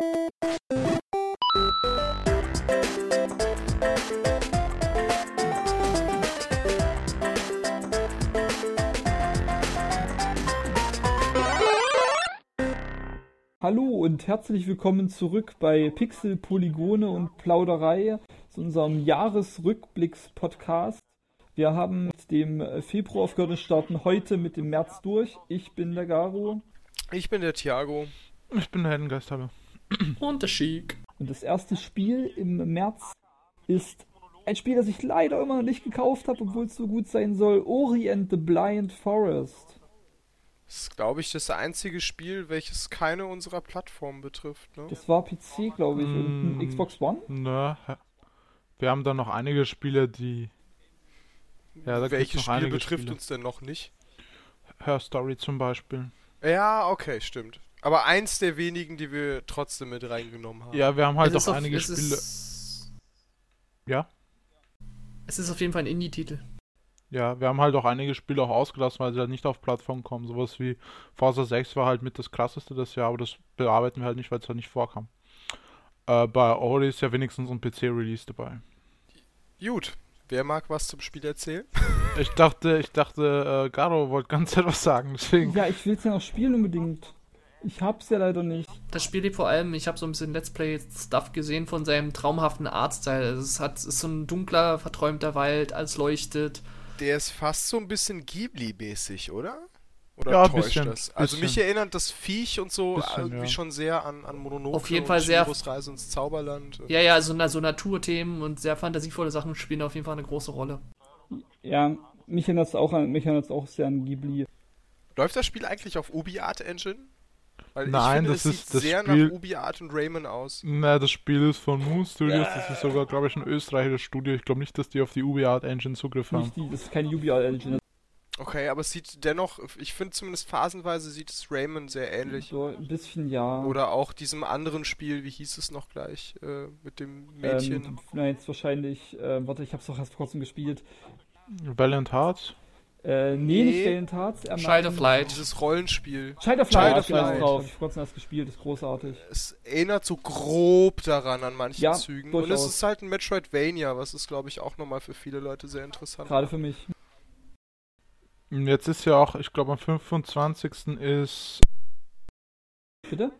Hallo und herzlich willkommen zurück bei Pixel, Polygone und Plauderei zu unserem Jahresrückblicks-Podcast. Wir haben mit dem Februar aufgehört und starten heute mit dem März durch. Ich bin der Garo. Ich bin der Thiago. Ich bin der Heldengeisthaber. Und der. Und das erste Spiel im März ist ein Spiel, das ich leider immer noch nicht gekauft habe, obwohl es so gut sein soll. Ori and the Blind Forest. Das ist, glaube ich, das einzige Spiel, welches keine unserer Plattformen betrifft. Ne? Das war PC, glaube ich, und Mm. ein Xbox One. Na, hä- wir haben da noch einige Spiele, die. Ja, da Welches noch Spiel betrifft Spiele. uns denn noch nicht? Her Story zum Beispiel. Ja, okay, stimmt. Aber eins der wenigen, die wir trotzdem mit reingenommen haben. Ja, wir haben halt Es auch auf- einige Spiele. Ist, Ja? es ist auf jeden Fall ein Indie-Titel. Ja, wir haben halt auch einige Spiele auch ausgelassen, weil sie halt nicht auf Plattformen kommen. Sowas wie Forza 6 war halt mit das krasseste das Jahr, aber das bearbeiten wir halt nicht, weil es halt nicht vorkam. Äh, bei Ori ist ja wenigstens ein PC-Release dabei. Gut. Wer mag was zum Spiel erzählen? Ich dachte, ich dachte, äh, Garo wollte ganz etwas sagen, deswegen. Ja, ich will es ja noch spielen unbedingt. Ich hab's ja leider nicht. Das Spiel liegt vor allem, ich habe so ein bisschen Let's Play-Stuff gesehen von seinem traumhaften Artstyle. Also Es hat, es ist so ein dunkler, verträumter Wald, alles leuchtet. Der ist fast so ein bisschen Ghibli-mäßig, oder? Oder Ja, täuscht bisschen, das? Also mich erinnert das Viech und so Bisschen, irgendwie ja. schon sehr an, an Mononoke Auf jeden und Fall sehr- Reise ins Zauberland. Ja, ja, so, so Naturthemen und sehr fantasievolle Sachen spielen auf jeden Fall eine große Rolle. Ja, mich erinnert es auch, an- mich erinnert es auch sehr an Ghibli. Läuft das Spiel eigentlich auf UbiArt Engine? Weil ich Nein, finde, das es ist- sieht das sehr Spiel- nach UbiArt und Rayman aus. Na, das Spiel ist von Moon Studios, das ist sogar, glaube ich, ein österreichisches Studio. Ich glaube nicht, dass die auf die UbiArt Engine Zugriff haben. Nicht die, das ist keine UBI Engine. Okay, aber es sieht dennoch, ich finde zumindest phasenweise sieht es Rayman sehr ähnlich. So ein bisschen ja. Oder auch diesem anderen Spiel, wie hieß es noch gleich, äh, mit dem Mädchen. Ähm, na, jetzt wahrscheinlich, äh, warte, ich hab's doch erst vor kurzem gespielt. Valiant Hearts? Äh, nee, Nee. nicht Valiant Hearts. er Child of Light. Dieses Rollenspiel. Child of Child Light, of genau, Light. drauf. Ich kurzem erst gespielt, ist großartig. Es erinnert so grob daran an manchen Ja, Zügen. Und es durchaus. ist halt ein Metroidvania, was ist, glaube ich, auch nochmal für viele Leute sehr interessant. Gerade für mich. Und Jetzt ist ja auch, ich glaube, am 25. ist. Bitte?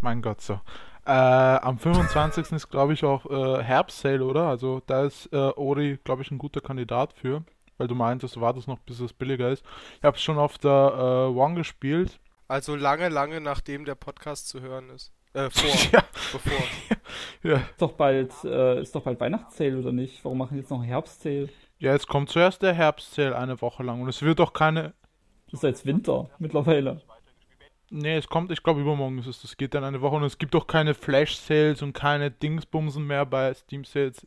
Mein Gott, so. Äh, am 25. ist, glaube ich, auch äh, Herbstsale, oder? Also da ist äh, Ori, glaube ich, ein guter Kandidat für. Weil du meintest, du wartest noch, bis es billiger ist. Ich habe es schon auf der äh, One gespielt. Also lange, lange nachdem der Podcast zu hören ist. Äh, vor, ja, bevor. ja. Ist doch bald, äh, ist doch bald Weihnachtssale, oder nicht? Warum machen die jetzt noch Herbstsale? ja, jetzt kommt zuerst der Herbstsale eine Woche lang. Und es wird auch keine. Das ist jetzt Winter mittlerweile. Nee, es kommt, ich glaube, übermorgen ist es. Das geht dann eine Woche. Und es gibt auch keine Flash-Sales und keine Dingsbumsen mehr bei Steam-Sales.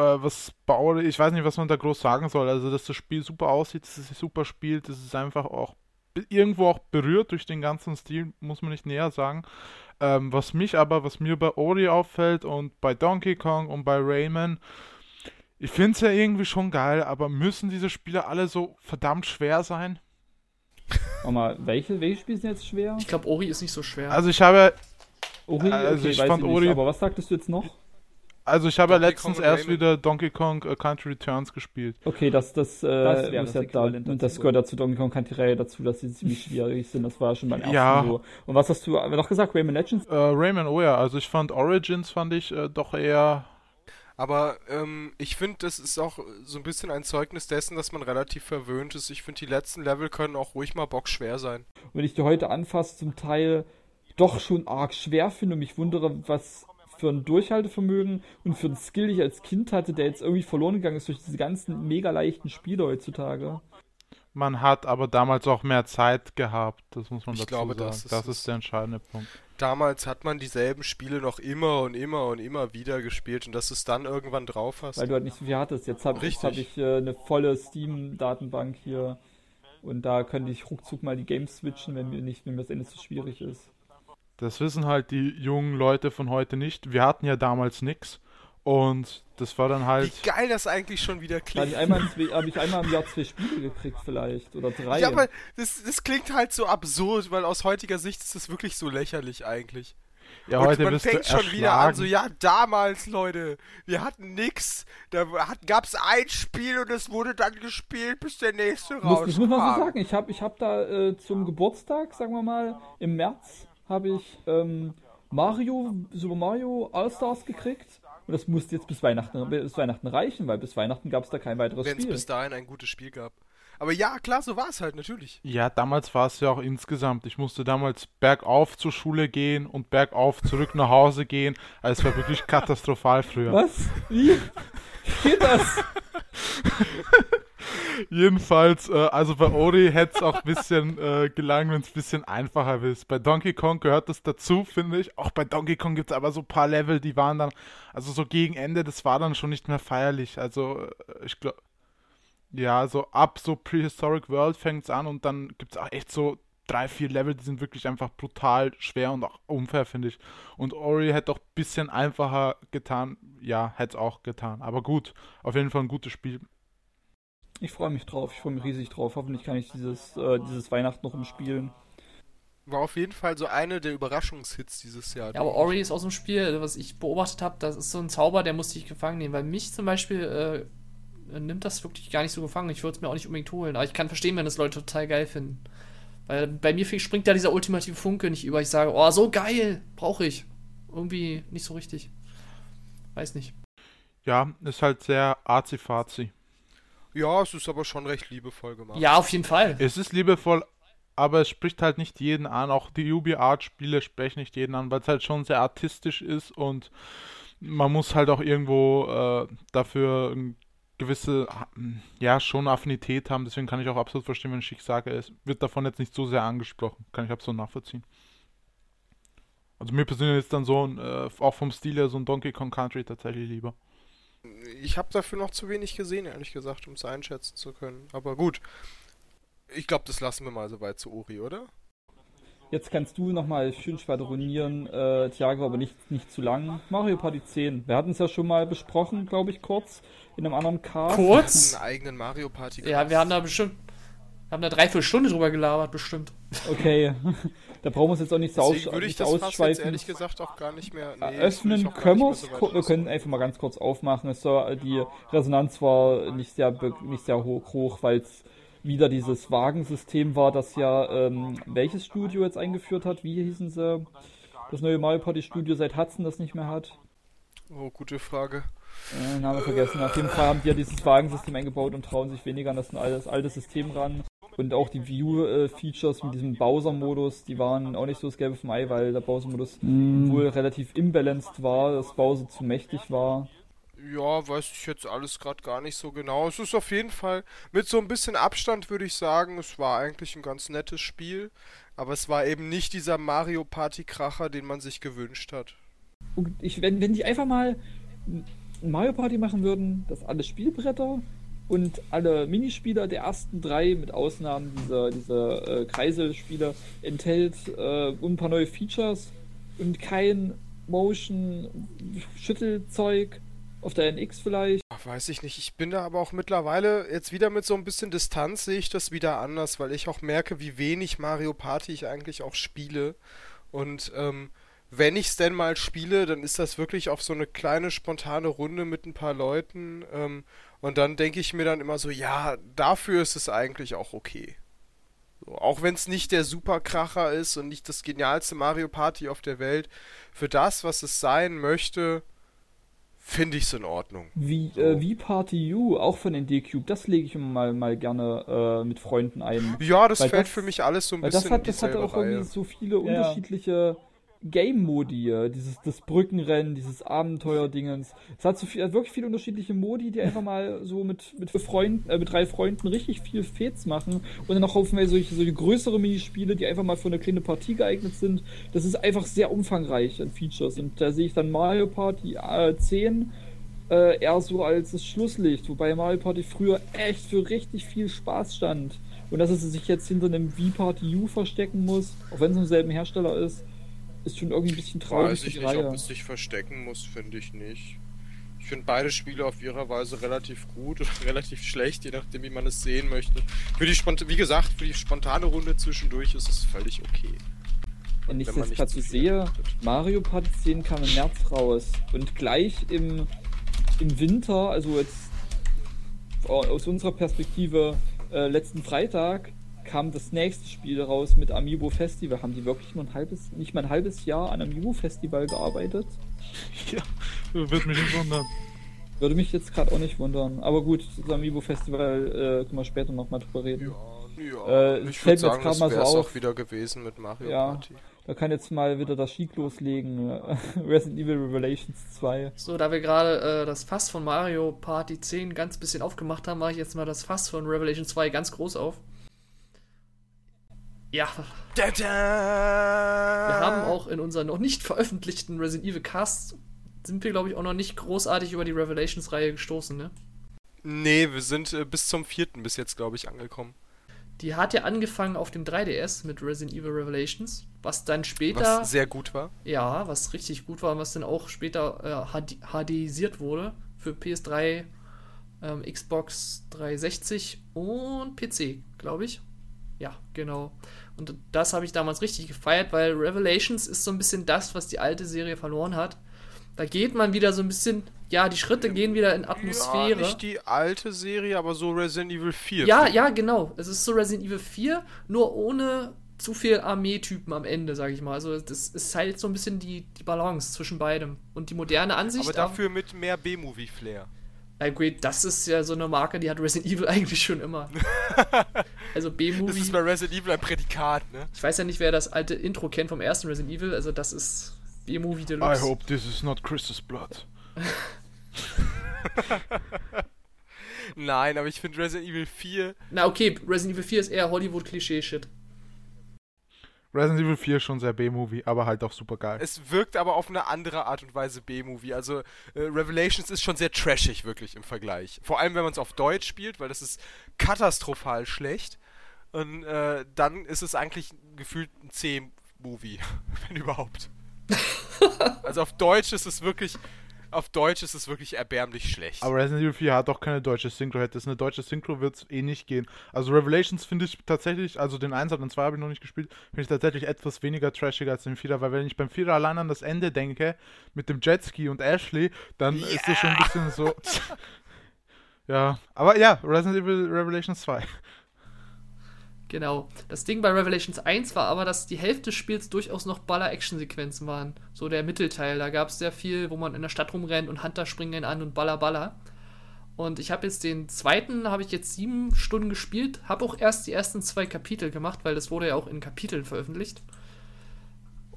Äh, was baue ich weiß nicht, was man da groß sagen soll. Also, dass das Spiel super aussieht, dass es sich super spielt, das ist einfach auch irgendwo auch berührt durch den ganzen Stil, muss man nicht näher sagen. Ähm, was mich aber, was mir bei Ori auffällt und bei Donkey Kong und bei Rayman, ich finde es ja irgendwie schon geil, aber müssen diese Spiele alle so verdammt schwer sein? Warte mal, welche, welche Spiele sind jetzt schwer? Ich glaube, Ori ist nicht so schwer. Also ich habe Ori, also ich weiß fand nicht, Ori- Aber was sagtest du jetzt noch? Also ich habe ja letztens Kong und erst Rayman. wieder Donkey Kong äh, Country Returns gespielt. Okay, das, das, äh, Das muss das ja da, und das gehört dazu Donkey Kong Country Reihe dazu, dass sie ziemlich schwierig sind. Das war ja schon beim ersten Ja. Und was hast du noch gesagt? Rayman Legends? Äh, Rayman, oh ja, also ich fand Origins fand ich äh, doch eher Aber ähm, ich finde, das ist auch so ein bisschen ein Zeugnis dessen, dass man relativ verwöhnt ist. Ich finde, die letzten Level können auch ruhig mal bockschwer sein. wenn ich die heute anfasse, zum Teil doch schon arg schwer finde und mich wundere, was für ein Durchhaltevermögen und für ein Skill ich als Kind hatte, der jetzt irgendwie verloren gegangen ist durch diese ganzen mega leichten Spiele heutzutage. man hat aber damals auch mehr Zeit gehabt, das muss man Ich dazu glaube, sagen. das Das ist ist, der entscheidende Punkt. Damals hat man dieselben Spiele noch immer und immer und immer wieder gespielt und dass du es dann irgendwann drauf hast. Weil du halt nicht so viel hattest. Jetzt habe Richtig. hab ich äh, eine volle Steam-Datenbank hier und da könnte ich ruckzuck mal die Games switchen, wenn mir nicht, wenn mir das Ende zu schwierig ist. Das wissen halt die jungen Leute von heute nicht. Wir hatten ja damals nix und das war dann halt Wie geil das eigentlich schon wieder habe klingt. ich, zwei- hab ich einmal im Jahr zwei Spiele gekriegt vielleicht oder drei. Ja, aber das, das klingt halt so absurd, weil aus heutiger Sicht ist das wirklich so lächerlich eigentlich. Ja, und heute man bist fängt du schon wieder an, so, ja, damals, Leute, wir hatten nix. Da hat, gab's ein Spiel und es wurde dann gespielt, bis der nächste rauskam. das muss man so sagen. Ich habe ich hab da äh, zum Geburtstag, sagen wir mal, im März habe ich ähm, Mario, Super Mario All-Stars gekriegt. Und das musste jetzt bis Weihnachten, bis Weihnachten reichen, weil bis Weihnachten gab es da kein weiteres Wenn es Spiel. bis dahin ein gutes Spiel gab. Aber ja, klar, so war es halt, natürlich. Ja, damals war es ja auch insgesamt. Ich musste damals bergauf zur Schule gehen und bergauf zurück nach Hause gehen. Also es war wirklich katastrophal früher. Was? Wie? Wie geht das? Jedenfalls, äh, also bei Ori hätte es auch ein bisschen äh, gelangt, wenn es ein bisschen einfacher ist. Bei Donkey Kong gehört das dazu, finde ich. Auch bei Donkey Kong gibt es aber so ein paar Level, die waren dann, also so gegen Ende, das war dann schon nicht mehr feierlich. Also äh, ich glaube, ja, so ab so Prehistoric World fängt es an und dann gibt es auch echt so drei, vier Level, die sind wirklich einfach brutal schwer und auch unfair, finde ich. Und Ori hätte auch ein bisschen einfacher getan. Ja, hätte es auch getan. Aber gut, auf jeden Fall ein gutes Spiel. Ich freue mich drauf, ich freue mich riesig drauf. Hoffentlich kann ich dieses, äh, dieses Weihnachten noch umspielen. War auf jeden Fall so eine der Überraschungshits dieses Jahr. Ja, aber Ori ist aus dem Spiel, was ich beobachtet habe, das ist so ein Zauber, der muss dich gefangen nehmen. Weil mich zum Beispiel äh, nimmt das wirklich gar nicht so gefangen. Ich würde es mir auch nicht unbedingt holen. Aber ich kann verstehen, wenn das Leute total geil finden. Weil bei mir springt da dieser ultimative Funke nicht über. Ich sage, oh, so geil, brauche ich. Irgendwie nicht so richtig. Weiß nicht. Ja, ist halt sehr arzi-fazi. Ja, es ist aber schon recht liebevoll gemacht. Ja, auf jeden Fall. Es ist liebevoll, aber es spricht halt nicht jeden an. Auch die UbiArt-Spiele sprechen nicht jeden an, weil es halt schon sehr artistisch ist und man muss halt auch irgendwo äh, dafür eine gewisse, ja, schon Affinität haben. Deswegen kann ich auch absolut verstehen, wenn ich sage, es wird davon jetzt nicht so sehr angesprochen. Kann ich absolut nachvollziehen. Also mir persönlich ist dann so ein, äh, auch vom Stil her so ein Donkey Kong Country tatsächlich lieber. Ich habe dafür noch zu wenig gesehen, ehrlich gesagt, um es einschätzen zu können. Aber gut. Ich glaube, das lassen wir mal so weit zu Ori, oder? Jetzt kannst du nochmal schön schwadronieren, äh, Thiago, aber nicht, nicht zu lang. Mario Party 10. Wir hatten es ja schon mal besprochen, glaube ich, kurz, in einem anderen Cast. Kurz? Einen eigenen Mario Party. Ja, wir haben da bestimmt. Wir haben da dreiviertel Stunde drüber gelabert, bestimmt. Okay, da brauchen wir uns jetzt auch nicht so, Deswegen aus, würde ich das fast jetzt ausschweifen. ehrlich gesagt auch gar nicht mehr. Nee, ich Öffnen können wir so Wir können einfach mal ganz kurz aufmachen. Es war, die Resonanz war nicht sehr, nicht sehr hoch, weil es wieder dieses Wagensystem war, das ja ähm, welches Studio jetzt eingeführt hat. Wie hießen sie? Das neue Mario Party Studio seit Hudson das nicht mehr hat. Oh, gute Frage. Äh, Name vergessen. Auf jeden Fall haben die ja dieses Wagensystem eingebaut und trauen sich weniger an das, das alte System ran. Und auch die View-Features mit diesem Bowser-Modus, die waren auch nicht so das Gelbe vom Ei, weil der Bowser-Modus wohl relativ imbalanced war, dass Bowser zu mächtig war. Ja, weiß ich jetzt alles gerade gar nicht so genau. Es ist auf jeden Fall mit so ein bisschen Abstand würde ich sagen, es war eigentlich ein ganz nettes Spiel, aber es war eben nicht dieser Mario Party Kracher, den man sich gewünscht hat. Und ich, wenn, wenn die einfach mal ein Mario Party machen würden, dass alle Spielbretter und alle Minispieler der ersten drei, mit Ausnahmen dieser, dieser äh, Kreiselspiele, enthält äh, ein paar neue Features und kein Motion-Schüttelzeug auf der NX vielleicht. Ach, weiß ich nicht. Ich bin da aber auch mittlerweile jetzt wieder mit so ein bisschen Distanz sehe ich das wieder anders, weil ich auch merke, wie wenig Mario Party ich eigentlich auch spiele. Und ähm, wenn ich es denn mal spiele, dann ist das wirklich auf so eine kleine spontane Runde mit ein paar Leuten. Ähm, und dann denke ich mir dann immer so, ja, dafür ist es eigentlich auch okay. So, auch wenn es nicht der Superkracher ist und nicht das genialste Mario Party auf der Welt, für das, was es sein möchte, finde ich es in Ordnung. Wie, äh, wie Party U, auch von den D-Cube, das lege ich immer mal, mal gerne äh, mit Freunden ein. Ja, das Weil fällt das- für mich alles so ein bisschen das hat, in das dieselbe auch irgendwie Reihe. so viele unterschiedliche Game-Modi, dieses das Brückenrennen, dieses Abenteuer-Dingens. Es hat so viel, äh, wirklich viele unterschiedliche Modi, die einfach mal so mit, mit, Freunden, äh, mit drei Freunden richtig viel Fets machen und dann noch haufenweise solche, solche größere Minispiele, die einfach mal für eine kleine Partie geeignet sind. Das ist einfach sehr umfangreich an Features und da sehe ich dann Mario Party äh, 10 äh, eher so als das Schlusslicht, wobei Mario Party früher echt für richtig viel Spaß stand. Und dass es sich jetzt hinter einem V-Party U verstecken muss, auch wenn es im selben Hersteller ist, ist schon irgendwie ein bisschen traurig Weiß ich nicht, Reihe. ob es sich verstecken muss, finde ich nicht. Ich finde beide Spiele auf ihrer Weise relativ gut oder relativ schlecht, je nachdem, wie man es sehen möchte. Für die Spont wie gesagt, für die spontane Runde zwischendurch ist es völlig okay. Wenn ich das gerade so sehe, Mario Party 10 kam im März raus und gleich im, im Winter, also jetzt aus unserer Perspektive äh, letzten Freitag, kam das nächste Spiel raus mit Amiibo Festival. Haben die wirklich nur ein halbes, nicht mal ein halbes Jahr an Amiibo Festival gearbeitet? Ja, würde mich nicht wundern. Würde mich jetzt gerade auch nicht wundern. Aber gut, das Amiibo Festival äh, können wir später nochmal drüber reden. Ja, ja. Äh, ich würde sagen, das mal so auf. auch wieder gewesen mit Mario ja, Party. Da kann jetzt mal wieder das Schick loslegen. Resident Evil Revelations 2. So, da wir gerade äh, das Fass von Mario Party 10 ganz bisschen aufgemacht haben, mache ich jetzt mal das Fass von Revelation 2 ganz groß auf. Ja. Da, da. Wir haben auch in unseren noch nicht veröffentlichten Resident Evil Cast sind wir, glaube ich, auch noch nicht großartig über die Revelations-Reihe gestoßen, ne? Nee, wir sind äh, bis zum vierten bis jetzt, glaube ich, angekommen. Die hat ja angefangen auf dem 3DS mit Resident Evil Revelations, was dann später. Was sehr gut war. Ja, was richtig gut war, was dann auch später äh, HD HDisiert wurde für PS3, ähm, Xbox 360 und PC, glaube ich. Ja, genau. Und das habe ich damals richtig gefeiert, weil Revelations ist so ein bisschen das, was die alte Serie verloren hat. Da geht man wieder so ein bisschen, ja, die Schritte gehen wieder in Atmosphäre. Ja, nicht die alte Serie, aber so Resident Evil 4. Ja, ja, genau. Es ist so Resident Evil 4, nur ohne zu viel Armeetypen am Ende, sage ich mal. Also das ist halt so ein bisschen die, die Balance zwischen beidem. Und die moderne Ansicht. Aber dafür mit mehr B-Movie-Flair. Na gut, das ist ja so eine Marke, die hat Resident Evil eigentlich schon immer. Also B-Movie. Das ist bei Resident Evil ein Prädikat, ne? Ich weiß ja nicht, wer das alte Intro kennt vom ersten Resident Evil. Also das ist B-Movie Deluxe. I hope this is not Chris's blood. Nein, aber ich finde Resident Evil 4. Na okay, Resident Evil 4 ist eher Hollywood-Klischee-Shit. Resident Evil 4 ist schon sehr B-Movie, aber halt auch super geil. Es wirkt aber auf eine andere Art und Weise B-Movie. Also äh, Revelations ist schon sehr trashig wirklich im Vergleich. Vor allem, wenn man es auf Deutsch spielt, weil das ist katastrophal schlecht. Und äh, dann ist es eigentlich gefühlt ein C-Movie, wenn überhaupt. also auf Deutsch ist es wirklich auf Deutsch ist es wirklich erbärmlich schlecht. Aber Resident Evil 4 hat auch keine deutsche Synchro. Hätte es eine deutsche Synchro, wird es eh nicht gehen. Also Revelations finde ich tatsächlich, also den 1 und den 2 habe ich noch nicht gespielt, finde ich tatsächlich etwas weniger trashiger als den 4 weil wenn ich beim 4 allein an das Ende denke, mit dem Jetski und Ashley, dann yeah. ist es schon ein bisschen so. ja, aber ja, Resident Evil Revelations 2. Genau. Das Ding bei Revelations 1 war aber, dass die Hälfte des Spiels durchaus noch Baller-Action-Sequenzen waren. So der Mittelteil. Da gab es sehr viel, wo man in der Stadt rumrennt und Hunter springen an und Baller, Baller. Und ich habe jetzt den zweiten, habe ich jetzt sieben Stunden gespielt. Habe auch erst die ersten zwei Kapitel gemacht, weil das wurde ja auch in Kapiteln veröffentlicht.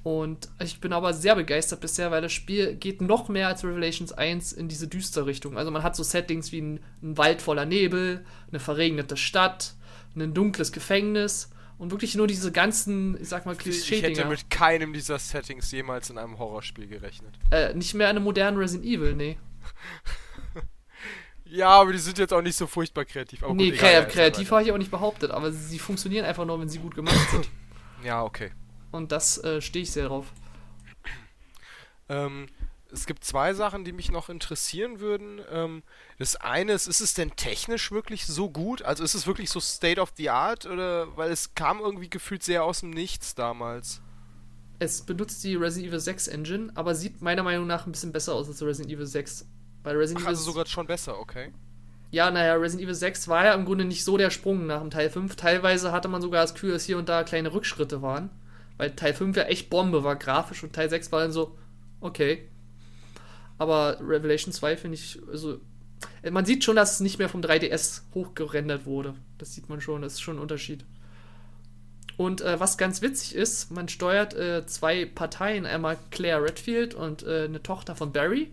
Und ich bin aber sehr begeistert bisher, weil das Spiel geht noch mehr als Revelations 1 in diese düstere Richtung. Also man hat so Settings wie ein, ein Wald voller Nebel, eine verregnete Stadt, ein dunkles Gefängnis und wirklich nur diese ganzen, ich sag mal, klischee Ich hätte mit keinem dieser Settings jemals in einem Horrorspiel gerechnet. Äh, nicht mehr eine moderne Resident Evil, nee. ja, aber die sind jetzt auch nicht so furchtbar kreativ. Aber nee, gut, egal, kreativ habe ich auch nicht behauptet, aber sie funktionieren einfach nur, wenn sie gut gemacht sind. ja, okay. Und das äh, stehe ich sehr drauf. Ähm, es gibt zwei Sachen, die mich noch interessieren würden. Ähm, das eine ist, ist es denn technisch wirklich so gut? Also ist es wirklich so State of the Art? Oder weil es kam irgendwie gefühlt sehr aus dem Nichts damals. Es benutzt die Resident Evil 6 Engine, aber sieht meiner Meinung nach ein bisschen besser aus als Resident Evil 6. Bei Resident Ach, also sogar schon besser, okay. Ja, naja, Resident Evil 6 war ja im Grunde nicht so der Sprung nach dem Teil 5. Teilweise hatte man sogar das Gefühl, dass hier und da kleine Rückschritte waren. Weil Teil 5 ja echt Bombe war, grafisch, und Teil 6 war dann so, okay, aber Revelation 2 finde ich, also man sieht schon, dass es nicht mehr vom 3DS hochgerendert wurde. Das sieht man schon, das ist schon ein Unterschied. Und äh, was ganz witzig ist, man steuert äh, zwei Parteien, einmal Claire Redfield und äh, eine Tochter von Barry.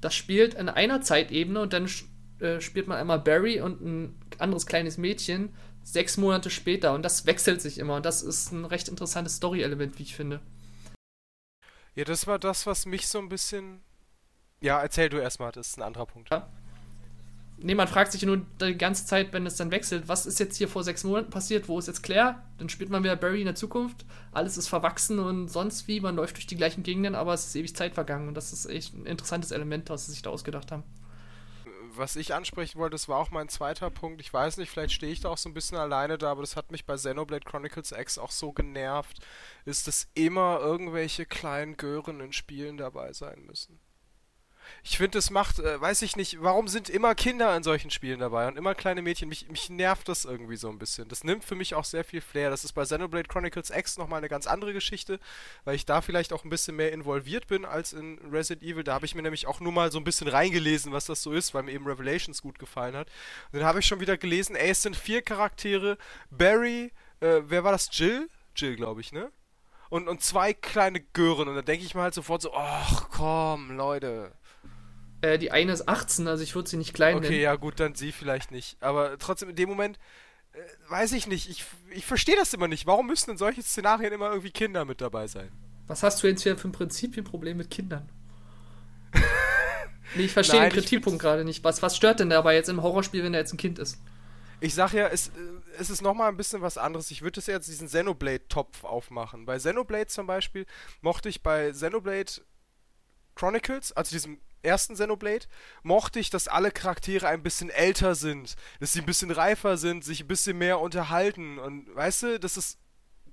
Das spielt in einer Zeitebene und dann äh, spielt man einmal Barry und ein anderes kleines Mädchen sechs Monate später und das wechselt sich immer und das ist ein recht interessantes Story-Element, wie ich finde. Ja, das war das, was mich so ein bisschen ja, erzähl du erstmal, das ist ein anderer Punkt. Ja. Nee, man fragt sich nur die ganze Zeit, wenn es dann wechselt, was ist jetzt hier vor sechs Monaten passiert, wo ist jetzt Claire? Dann spielt man wieder Barry in der Zukunft, alles ist verwachsen und sonst wie, man läuft durch die gleichen Gegenden, aber es ist ewig Zeit vergangen und das ist echt ein interessantes Element, was sie sich da ausgedacht haben. was ich ansprechen wollte, das war auch mein zweiter Punkt. Ich weiß nicht, vielleicht stehe ich da auch so ein bisschen alleine da, aber das hat mich bei Xenoblade Chronicles X auch so genervt, ist, dass immer irgendwelche kleinen Gören in Spielen dabei sein müssen. Ich finde, es macht, äh, weiß ich nicht, warum sind immer Kinder in solchen Spielen dabei und immer kleine Mädchen? Mich, mich nervt das irgendwie so ein bisschen. Das nimmt für mich auch sehr viel Flair. Das ist bei Xenoblade Chronicles X nochmal eine ganz andere Geschichte, weil ich da vielleicht auch ein bisschen mehr involviert bin als in Resident Evil. Da habe ich mir nämlich auch nur mal so ein bisschen reingelesen, was das so ist, weil mir eben Revelations gut gefallen hat. Und dann habe ich schon wieder gelesen, ey, es sind vier Charaktere. Barry, äh, wer war das? Jill? Jill, glaube ich, ne? Und, und zwei kleine Gören. Und da denke ich mir halt sofort so, ach komm, Leute. Äh, die eine ist 18, also ich würde sie nicht klein Okay, nennen. ja gut, dann sie vielleicht nicht. Aber trotzdem, in dem Moment, äh, weiß ich nicht. Ich, ich verstehe das immer nicht. Warum müssen in solchen Szenarien immer irgendwie Kinder mit dabei sein? Was hast du jetzt hier für ein Prinzipienproblem mit Kindern? nee, ich verstehe den Kritikpunkt gerade nicht. Was, was stört denn dabei jetzt im Horrorspiel, wenn da jetzt ein Kind ist? Ich sag ja, es, äh, es ist nochmal ein bisschen was anderes. Ich würde jetzt diesen Xenoblade-Topf aufmachen. Bei Xenoblade zum Beispiel mochte ich bei Xenoblade Chronicles, also diesem ersten Xenoblade, mochte ich, dass alle Charaktere ein bisschen älter sind, dass sie ein bisschen reifer sind, sich ein bisschen mehr unterhalten und weißt du, dass es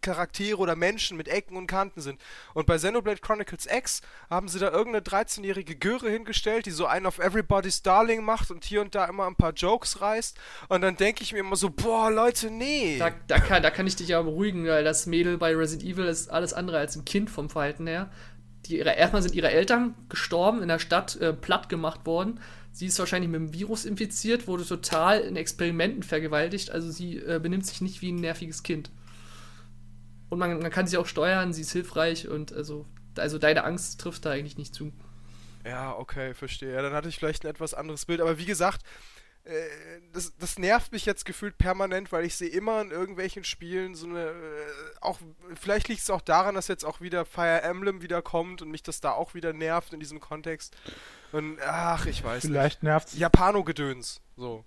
Charaktere oder Menschen mit Ecken und Kanten sind. Und bei Xenoblade Chronicles X haben sie da irgendeine 13-jährige Göre hingestellt, die so einen auf Everybody's Darling macht und hier und da immer ein paar Jokes reißt. Und dann denke ich mir immer so, boah, Leute, nee. Da, da, kann, da kann ich dich ja beruhigen, weil das Mädel bei Resident Evil ist alles andere als ein Kind vom Verhalten her. Die, erstmal sind ihre Eltern gestorben, in der Stadt äh, platt gemacht worden. Sie ist wahrscheinlich mit dem Virus infiziert, wurde total in Experimenten vergewaltigt. Also sie äh, benimmt sich nicht wie ein nerviges Kind. Und man, man kann sie auch steuern, sie ist hilfreich und also, also deine Angst trifft da eigentlich nicht zu. Ja, okay, verstehe. Ja, dann hatte ich vielleicht ein etwas anderes Bild. Aber wie gesagt, das, das nervt mich jetzt gefühlt permanent, weil ich sehe immer in irgendwelchen Spielen so eine. Äh, auch vielleicht liegt es auch daran, dass jetzt auch wieder Fire Emblem wieder kommt und mich das da auch wieder nervt in diesem Kontext. Und ach, ich weiß Vielleicht nervt nicht. Japano-Gedöns. So.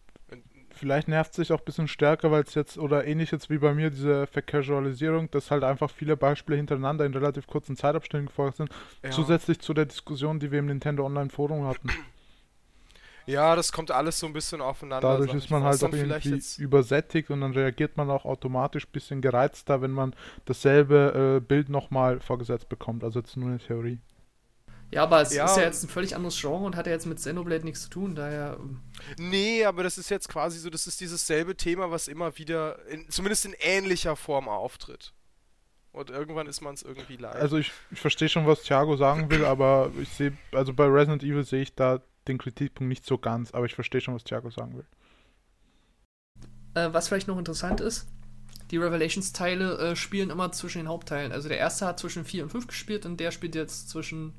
Vielleicht nervt es sich auch ein bisschen stärker, weil es jetzt, oder ähnlich jetzt wie bei mir, diese Vercasualisierung, dass halt einfach viele Beispiele hintereinander in relativ kurzen Zeitabständen gefolgt sind. Ja. Zusätzlich zu der Diskussion, die wir im Nintendo Online Forum hatten. Ja, das kommt alles so ein bisschen aufeinander. Dadurch ist man halt auch irgendwie jetzt- übersättigt und dann reagiert man auch automatisch ein bisschen gereizter, wenn man dasselbe äh, Bild nochmal vorgesetzt bekommt. Also jetzt nur eine Theorie. Ja, aber es Ja. ist ja jetzt ein völlig anderes Genre und hat ja jetzt mit Xenoblade nichts zu tun, daher. ähm, Nee, aber das ist jetzt quasi so, das ist dieses selbe Thema, was immer wieder, in, zumindest in ähnlicher Form auftritt. Und irgendwann ist man es irgendwie leid. Also ich, ich verstehe schon, was Thiago sagen will, aber ich sehe, also bei Resident Evil sehe ich da den Kritikpunkt nicht so ganz, aber ich verstehe schon, was Thiago sagen will. Äh, was vielleicht noch interessant ist, die Revelations-Teile äh, spielen immer zwischen den Hauptteilen. Also der erste hat zwischen 4 und 5 gespielt und der spielt jetzt zwischen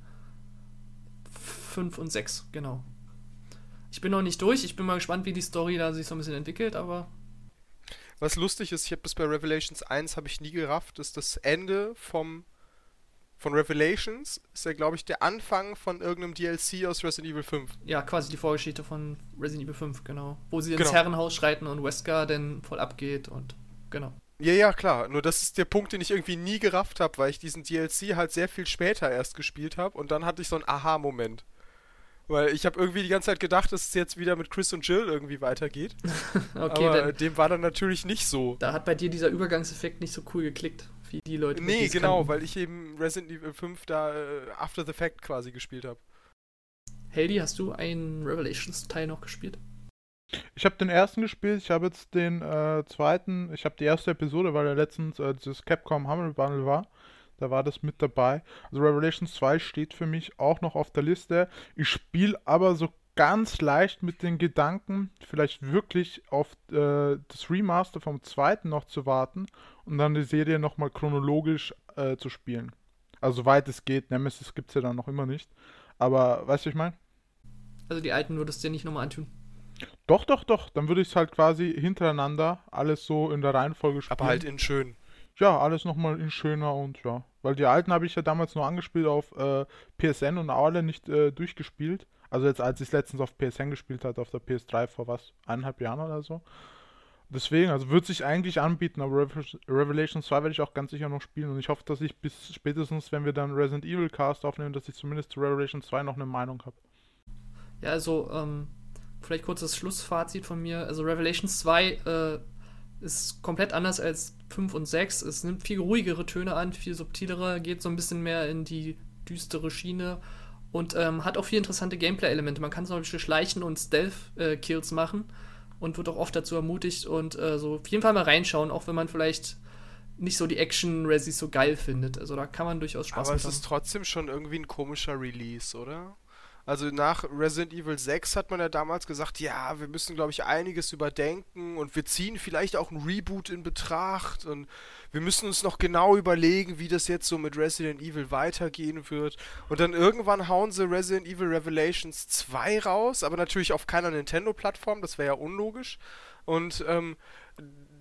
5 und 6, genau. Ich bin noch nicht durch, ich bin mal gespannt, wie die Story da sich so ein bisschen entwickelt, aber Was lustig ist, ich habe das bei Revelations 1 habe ich nie gerafft, ist das Ende vom von Revelations ist ja glaube ich der Anfang von irgendeinem DLC aus Resident Evil 5. ja, quasi die Vorgeschichte von Resident Evil 5, genau. Wo sie ins Genau. Herrenhaus schreiten und Wesker dann voll abgeht und genau. Ja, ja, klar. Nur das ist der Punkt, den ich irgendwie nie gerafft habe, weil ich diesen DLC halt sehr viel später erst gespielt habe und dann hatte ich so einen Aha-Moment. Weil ich habe irgendwie die ganze Zeit gedacht, dass es jetzt wieder mit Chris und Jill irgendwie weitergeht. Okay, aber dem war dann natürlich nicht so. da hat bei dir dieser Übergangseffekt nicht so cool geklickt, wie die Leute. Nee, genau, kannten. weil ich eben Resident Evil 5 da äh, After the Fact quasi gespielt habe. Heldi, hast du einen Revelations-Teil noch gespielt? Ich habe den ersten gespielt, ich habe jetzt den äh, zweiten, ich habe die erste Episode, weil ja letztens äh, dieses Capcom Humble Bundle war. Da war das mit dabei. Also Revelations 2 steht für mich auch noch auf der Liste. Ich spiele aber so ganz leicht mit den Gedanken, vielleicht wirklich auf äh, das Remaster vom zweiten noch zu warten und dann die Serie nochmal chronologisch äh, zu spielen. Also soweit es geht. Nemesis gibt es ja dann noch immer nicht. Aber weißt du, was ich meine? Also die alten würdest du dir nicht nochmal antun. Doch, doch, doch. Dann würde ich es halt quasi hintereinander alles so in der Reihenfolge spielen. Aber halt in schön. Ja, alles nochmal in schöner und ja. Weil die alten habe ich ja damals nur angespielt auf äh, PSN und alle nicht äh, durchgespielt. Also jetzt, als ich es letztens auf PSN gespielt hatte, auf der PS3 vor was, eineinhalb Jahren oder so. Deswegen, also wird sich eigentlich anbieten, aber Revel- Revelation 2 werde ich auch ganz sicher noch spielen und ich hoffe, dass ich bis spätestens, wenn wir dann Resident Evil Cast aufnehmen, dass ich zumindest zu Revelation 2 noch eine Meinung habe. Ja, also, ähm, vielleicht kurz das Schlussfazit von mir. Also Revelations 2 äh, ist komplett anders als 5 und 6. Es nimmt viel ruhigere Töne an, viel subtilere, geht so ein bisschen mehr in die düstere Schiene und ähm, hat auch viele interessante Gameplay-Elemente. Man kann zum Beispiel Schleichen und Stealth-Kills äh, machen und wird auch oft dazu ermutigt und äh, so auf jeden Fall mal reinschauen, auch wenn man vielleicht nicht so die Action-Resis so geil findet. Also da kann man durchaus Spaß Aber es ist trotzdem schon irgendwie ein komischer Release, oder? Also nach Resident Evil 6 hat man ja damals gesagt, ja, wir müssen, glaube ich, einiges überdenken und wir ziehen vielleicht auch ein Reboot in Betracht und wir müssen uns noch genau überlegen, wie das jetzt so mit Resident Evil weitergehen wird. Und dann irgendwann hauen sie Resident Evil Revelations 2 raus, aber natürlich auf keiner Nintendo-Plattform, das wäre ja unlogisch. Und ähm,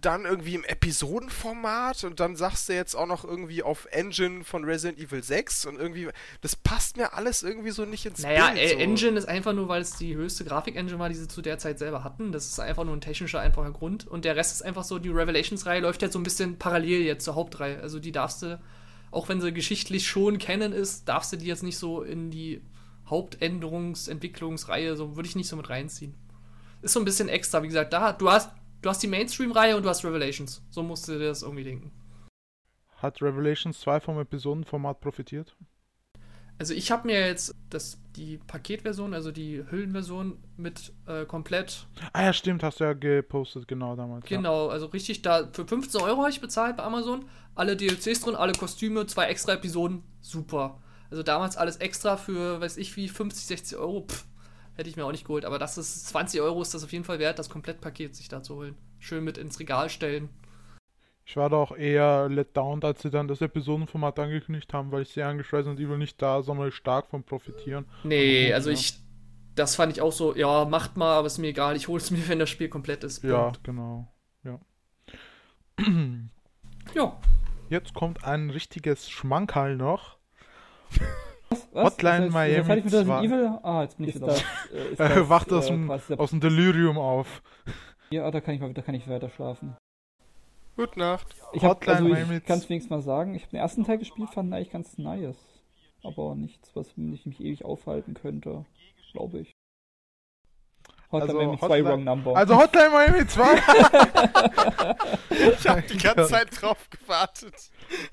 dann irgendwie im Episodenformat und dann sagst du jetzt auch noch irgendwie auf Engine von Resident Evil 6 und irgendwie, das passt mir alles irgendwie so nicht ins naja, Bild. Naja, Engine ist einfach nur, weil es die höchste Grafik-Engine war, die sie zu der Zeit selber hatten. Das ist einfach nur ein technischer, einfacher Grund. Und der Rest ist einfach so, die Revelations-Reihe läuft jetzt so ein bisschen parallel jetzt zur Hauptreihe. Also die darfst du, auch wenn sie geschichtlich schon kennen ist, darfst du die jetzt nicht so in die Hauptänderungs-, Entwicklungsreihe, so würde ich nicht so mit reinziehen. Ist so ein bisschen extra, wie gesagt, da, du hast du hast die Mainstream-Reihe und du hast Revelations. So musst du dir das irgendwie denken. Hat Revelations 2 vom Episodenformat profitiert? Also ich habe mir jetzt das, die Paketversion, also die Hüllenversion mit äh, komplett. Ah ja, stimmt, hast du ja gepostet, genau damals. Genau, ja. also richtig da für 15 Euro habe ich bezahlt bei Amazon. Alle DLCs drin, alle Kostüme, zwei extra Episoden, super. Also damals alles extra für, weiß ich wie, 50, 60 Euro. Pff, Hätte ich mir auch nicht geholt, aber das ist 20 Euro ist das auf jeden Fall wert, das Komplettpaket sich da zu holen. Schön mit ins Regal stellen. Ich war da auch eher let down, als sie dann das Episodenformat angekündigt haben, weil ich sehe eigentlich Resident Evil nicht da sonderlich stark von profitieren. Nee, also ja. ich, das fand ich auch so, ja, macht mal, aber ist mir egal, ich hole es mir, wenn das Spiel komplett ist. Punkt. Ja, genau, ja. ja. Jetzt kommt ein richtiges Schmankerl noch. Was? Hotline das heißt, Miami. Mit Evil? Ah, jetzt bin ich wieder. Das, äh, Wacht aus, dem, aus dem Delirium auf. Ja, da kann ich, da kann ich weiter schlafen. Gute Nacht. Ich hab, also ich kann es wenigstens mal sagen, ich habe den ersten Teil gespielt, fand ich eigentlich ganz nice. Aber nichts, was ich mich ewig aufhalten könnte, glaube ich. Hotline also Miami 2 Wrong Number. Also Hotline Miami 2. ich habe die ganze Zeit drauf gewartet.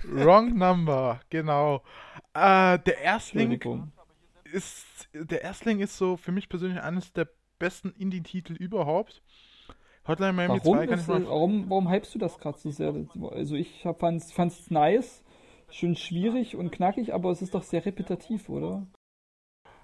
Wrong Number, genau. Äh, der Erstling ist der Erstling ist so für mich persönlich eines der besten Indie-Titel überhaupt. Hotline Miami warum 2 kann ich mal warum, warum hypst du das gerade so sehr? Also ich fand es nice, schön schwierig und knackig, aber es ist doch sehr repetitiv, oder?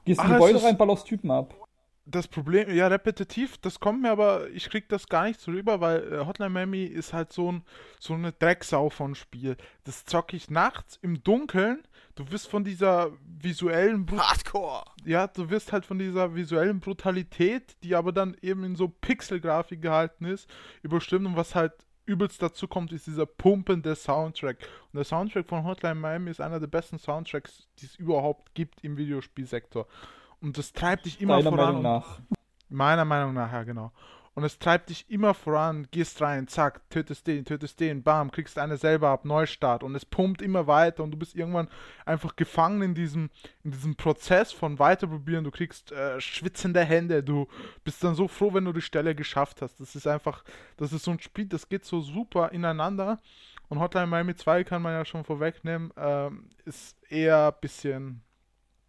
Gehst in Gebäude rein, ballerst Typen ab das Problem, ja, repetitiv, das kommt mir aber, ich krieg das gar nicht so rüber, weil äh, Hotline Miami ist halt so, ein, so eine Drecksau von Spiel. Das zocke ich nachts im Dunkeln. Du wirst von dieser visuellen Brut Hardcore. Ja, du wirst halt von dieser visuellen Brutalität, die aber dann eben in so Pixelgrafik gehalten ist, überstimmt und was halt übelst dazu kommt, ist dieser pumpende Soundtrack. Und der Soundtrack von Hotline Miami ist einer der besten Soundtracks, die es überhaupt gibt im Videospielsektor. Und das treibt dich immer Deiner voran. Meinung nach. Meiner Meinung nach, ja, genau. Und es treibt dich immer voran, gehst rein, zack, tötest den, tötest den, bam, kriegst eine selber ab, Neustart. Und es pumpt immer weiter und du bist irgendwann einfach gefangen in diesem, in diesem Prozess von weiterprobieren. Du kriegst äh, schwitzende Hände, du bist dann so froh, wenn du die Stelle geschafft hast. Das ist einfach, das ist so ein Spiel, das geht so super ineinander. Und Hotline Miami 2 kann man ja schon vorwegnehmen, ähm, ist eher ein bisschen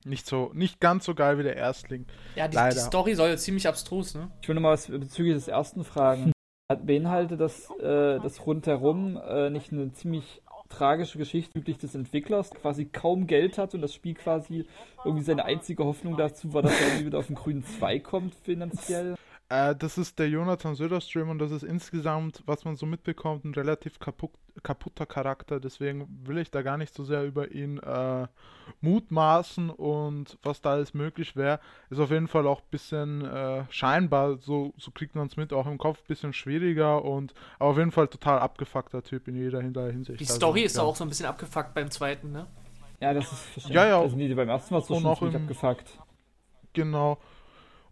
nicht so, nicht ganz so geil wie der Erstling. Ja, die, die Story soll ja ziemlich abstrus, ne? Ich will nochmal was bezüglich des ersten fragen. Hat beinhaltet das, äh, das rundherum äh, nicht eine ziemlich tragische Geschichte wirklich des Entwicklers, quasi kaum Geld hat und das Spiel quasi irgendwie seine einzige Hoffnung dazu war, dass er wieder auf den grünen Zweig kommt finanziell? Äh, das ist der Jonathan Söderström und das ist insgesamt, was man so mitbekommt, ein relativ kaputt, kaputter Charakter. Deswegen will ich da gar nicht so sehr über ihn äh, mutmaßen und was da alles möglich wäre. Ist auf jeden Fall auch ein bisschen äh, scheinbar, so, so kriegt man es mit, auch im Kopf ein bisschen schwieriger und aber auf jeden Fall total abgefuckter Typ in jeder Hinsicht. Die also, Story ist ja. auch so ein bisschen abgefuckt beim zweiten, ne? Ja, das ist verständlich. Ja, ja. Also nee, beim ersten Mal so schon ziemlich abgefuckt. Genau.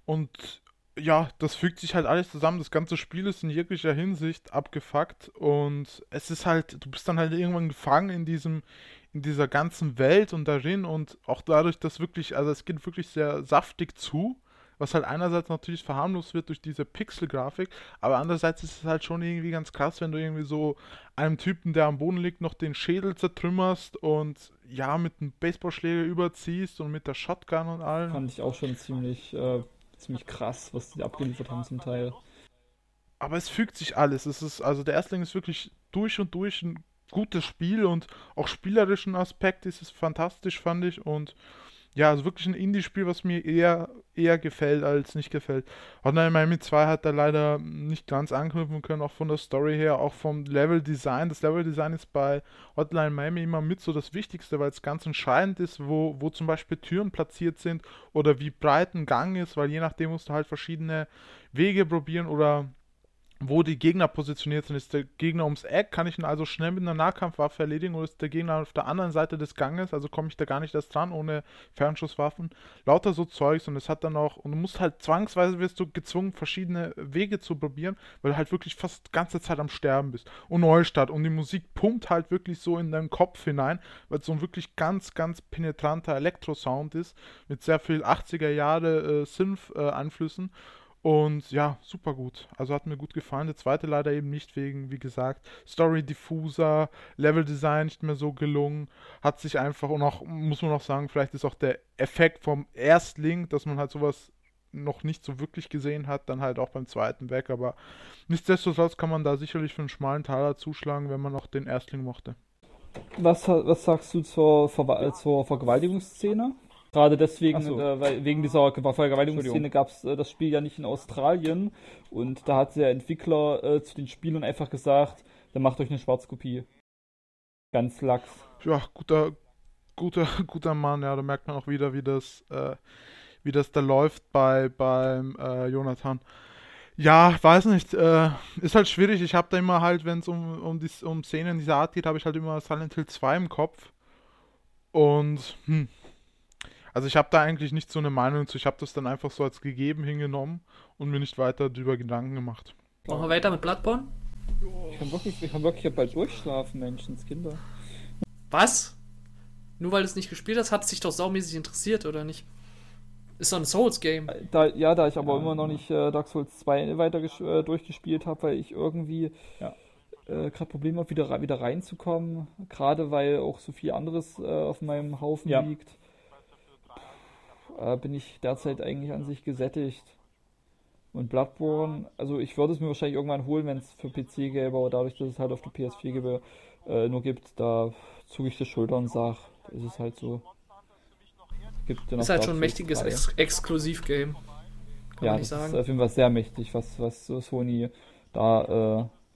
Und ja, das fügt sich halt alles zusammen. Das ganze Spiel ist in jeglicher Hinsicht abgefuckt und es ist halt, du bist dann halt irgendwann gefangen in diesem, in dieser ganzen Welt und darin und auch dadurch, dass wirklich, also es geht wirklich sehr saftig zu. was halt einerseits natürlich verharmlost wird durch diese Pixel-Grafik, aber andererseits ist es halt schon irgendwie ganz krass, wenn du irgendwie so einem Typen, der am Boden liegt, noch den Schädel zertrümmerst und ja, mit einem Baseballschläger überziehst und mit der Shotgun und allem. Fand ich auch schon ziemlich, äh, ziemlich krass, was die abgeliefert haben zum Teil. Aber es fügt sich alles. Es ist, also der Erstling ist wirklich durch und durch ein gutes Spiel und auch spielerischen Aspekt ist es fantastisch, fand ich. Und ja, also wirklich ein Indie-Spiel, was mir eher, eher gefällt als nicht gefällt. Hotline Miami 2 hat da leider nicht ganz anknüpfen können, auch von der Story her, auch vom Level-Design. Das Level-Design ist bei Hotline Miami immer mit so das Wichtigste, weil es ganz entscheidend ist, wo, wo zum Beispiel Türen platziert sind oder wie breit ein Gang ist, weil je nachdem musst du halt verschiedene Wege probieren oder wo die Gegner positioniert sind. Ist der Gegner ums Eck, kann ich ihn also schnell mit einer Nahkampfwaffe erledigen oder ist der Gegner auf der anderen Seite des Ganges, also komme ich da gar nicht erst dran ohne Fernschusswaffen. Lauter so Zeugs und es hat dann auch, und du musst halt zwangsweise wirst du gezwungen, verschiedene Wege zu probieren, weil du halt wirklich fast ganze Zeit am Sterben bist. Und Neustart und die Musik pumpt halt wirklich so in deinen Kopf hinein, weil es so ein wirklich ganz, ganz penetranter Elektrosound ist, mit sehr viel 80er Jahre äh, Synth-Einflüssen. Äh, und ja, super gut. Also hat mir gut gefallen. Der zweite leider eben nicht wegen, wie gesagt, Story diffuser, Level Design nicht mehr so gelungen. Hat sich einfach, und auch, muss man noch sagen, vielleicht ist auch der Effekt vom Erstling, dass man halt sowas noch nicht so wirklich gesehen hat, dann halt auch beim zweiten weg. Aber nichtsdestotrotz kann man da sicherlich für einen schmalen Taler zuschlagen, wenn man noch den Erstling mochte. Was, was sagst du zur, Ver zur Vergewaltigungsszene? Gerade deswegen, so. äh, weil wegen dieser Vergewaltigungsszene gab es äh, das Spiel ja nicht in Australien und da hat der Entwickler äh, zu den Spielern einfach gesagt, dann macht euch eine Schwarzkopie. Ganz lax. Ja, guter, guter, guter Mann, ja, da merkt man auch wieder, wie das, äh, wie das da läuft bei beim äh, Jonathan. Ja, weiß nicht. Äh, ist halt schwierig. Ich habe da immer halt, wenn es um, um, die, um Szenen dieser Art geht, habe ich halt immer Silent Hill 2 im Kopf. Und hm, also ich habe da eigentlich nicht so eine Meinung zu. Ich habe das dann einfach so als gegeben hingenommen und mir nicht weiter darüber Gedanken gemacht. Machen wir weiter mit Bloodborne? Ich kann wirklich, ich kann wirklich bald durchschlafen, Menschenskinder. Was? Nur weil du es nicht gespielt hast, hat es dich doch saumäßig interessiert, oder nicht? Ist doch ein Souls-Game. Da, ja, da ich aber ja. immer noch nicht äh, Dark Souls 2 weiter äh, durchgespielt habe, weil ich irgendwie ja. äh, gerade Probleme habe, wieder, wieder reinzukommen. Gerade weil auch so viel anderes äh, auf meinem Haufen ja. liegt äh, bin ich derzeit eigentlich an sich gesättigt. Und Bloodborne, also ich würde es mir wahrscheinlich irgendwann holen, wenn es für PC gäbe, aber dadurch, dass es halt auf der PS4 gäbe, äh, nur gibt, da zuge ich die Schulter und sage, ist es halt so. Gibt ist halt schon ein mächtiges Ex Exklusiv-Game. Ja, das sagen. ist auf jeden Fall sehr mächtig, was, was Sony da äh,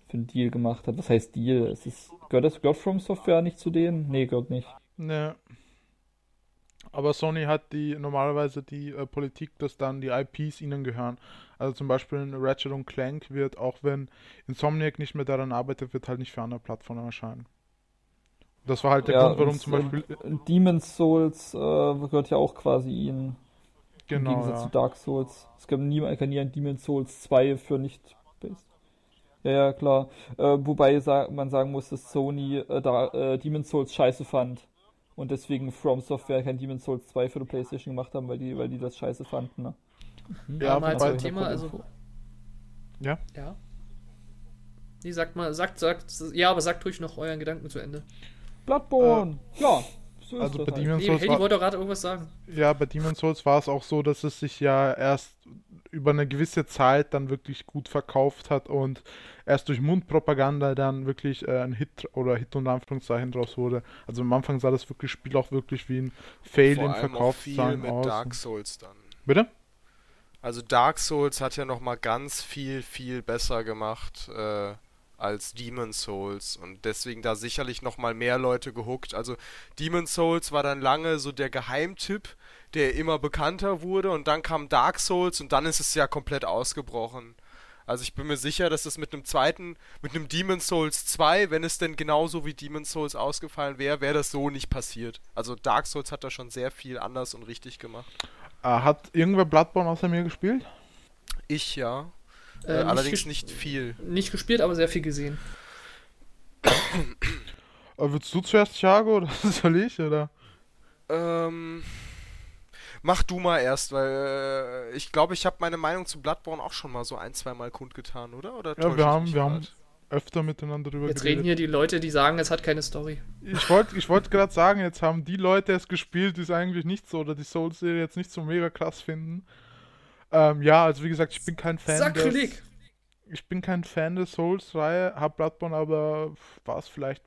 für einen Deal gemacht hat. Was heißt Deal? Es ist, gehört das gehört From Software nicht zu denen? Nee, gehört nicht. Ne. Aber Sony hat die normalerweise die äh, Politik, dass dann die IPs ihnen gehören. Also zum Beispiel in Ratchet und Clank wird, auch wenn Insomniac nicht mehr daran arbeitet, wird halt nicht für andere Plattformen erscheinen. Das war halt der ja, Grund, warum zum Beispiel. Äh, Demon's Souls äh, gehört ja auch quasi ihnen. Genau. Im Gegensatz ja. zu Dark Souls. Es gibt nie, kann nie ein Demon's Souls 2 für nicht based. Ja, ja, klar. Äh, wobei man sagen muss, dass Sony äh, da, äh, Demon's Souls scheiße fand und deswegen From Software kein Demon's Souls 2 für die Playstation gemacht haben, weil die, weil die das scheiße fanden. Ne? Mhm. Ja, mal zum Thema, also. Ja? Ja. Nee, sagt mal, sagt, sagt, ja, aber sagt ruhig noch euren Gedanken zu Ende. Bloodborne! Äh, ja, so also bei halt. Demon's Souls. Nee, wollte gerade irgendwas sagen. Ja, bei Demon's Souls war es auch so, dass es sich ja erst über eine gewisse Zeit dann wirklich gut verkauft hat und erst durch Mundpropaganda dann wirklich äh, ein Hit oder Hit und Anführungszeichen draus wurde. Also am Anfang sah das wirklich, Spiel auch wirklich wie ein Fail Vor in Verkaufszahlen aus. Dark Souls dann. Bitte? Also Dark Souls hat ja nochmal ganz viel, viel besser gemacht äh, als Demon Souls und deswegen da sicherlich nochmal mehr Leute gehuckt. Also Demon Souls war dann lange so der Geheimtipp, der immer bekannter wurde und dann kam Dark Souls und dann ist es ja komplett ausgebrochen. Also ich bin mir sicher, dass es mit einem zweiten, mit einem Demon Souls 2, wenn es denn genauso wie Demon Souls ausgefallen wäre, wäre das so nicht passiert. Also Dark Souls hat da schon sehr viel anders und richtig gemacht. Äh, hat irgendwer Bloodborne außer mir gespielt? Ich ja. Äh, äh, allerdings nicht viel. Nicht gespielt, aber sehr viel gesehen. äh, willst du zuerst, Thiago, oder soll ich, oder? Ähm, mach du mal erst, weil äh, ich glaube, ich habe meine Meinung zu Bloodborne auch schon mal so ein, zwei Mal kundgetan, oder? oder ja, wir haben, wir haben öfter miteinander drüber Jetzt geredet. reden hier die Leute, die sagen, es hat keine Story. Ich wollte ich wollt gerade sagen, jetzt haben die Leute es gespielt, die es eigentlich nicht so, oder die Souls-Serie jetzt nicht so mega krass finden. Ähm, ja, also wie gesagt, ich bin kein Fan Sakrileg. des... Ich bin kein Fan der Souls-Reihe, hab Bloodborne aber, war es vielleicht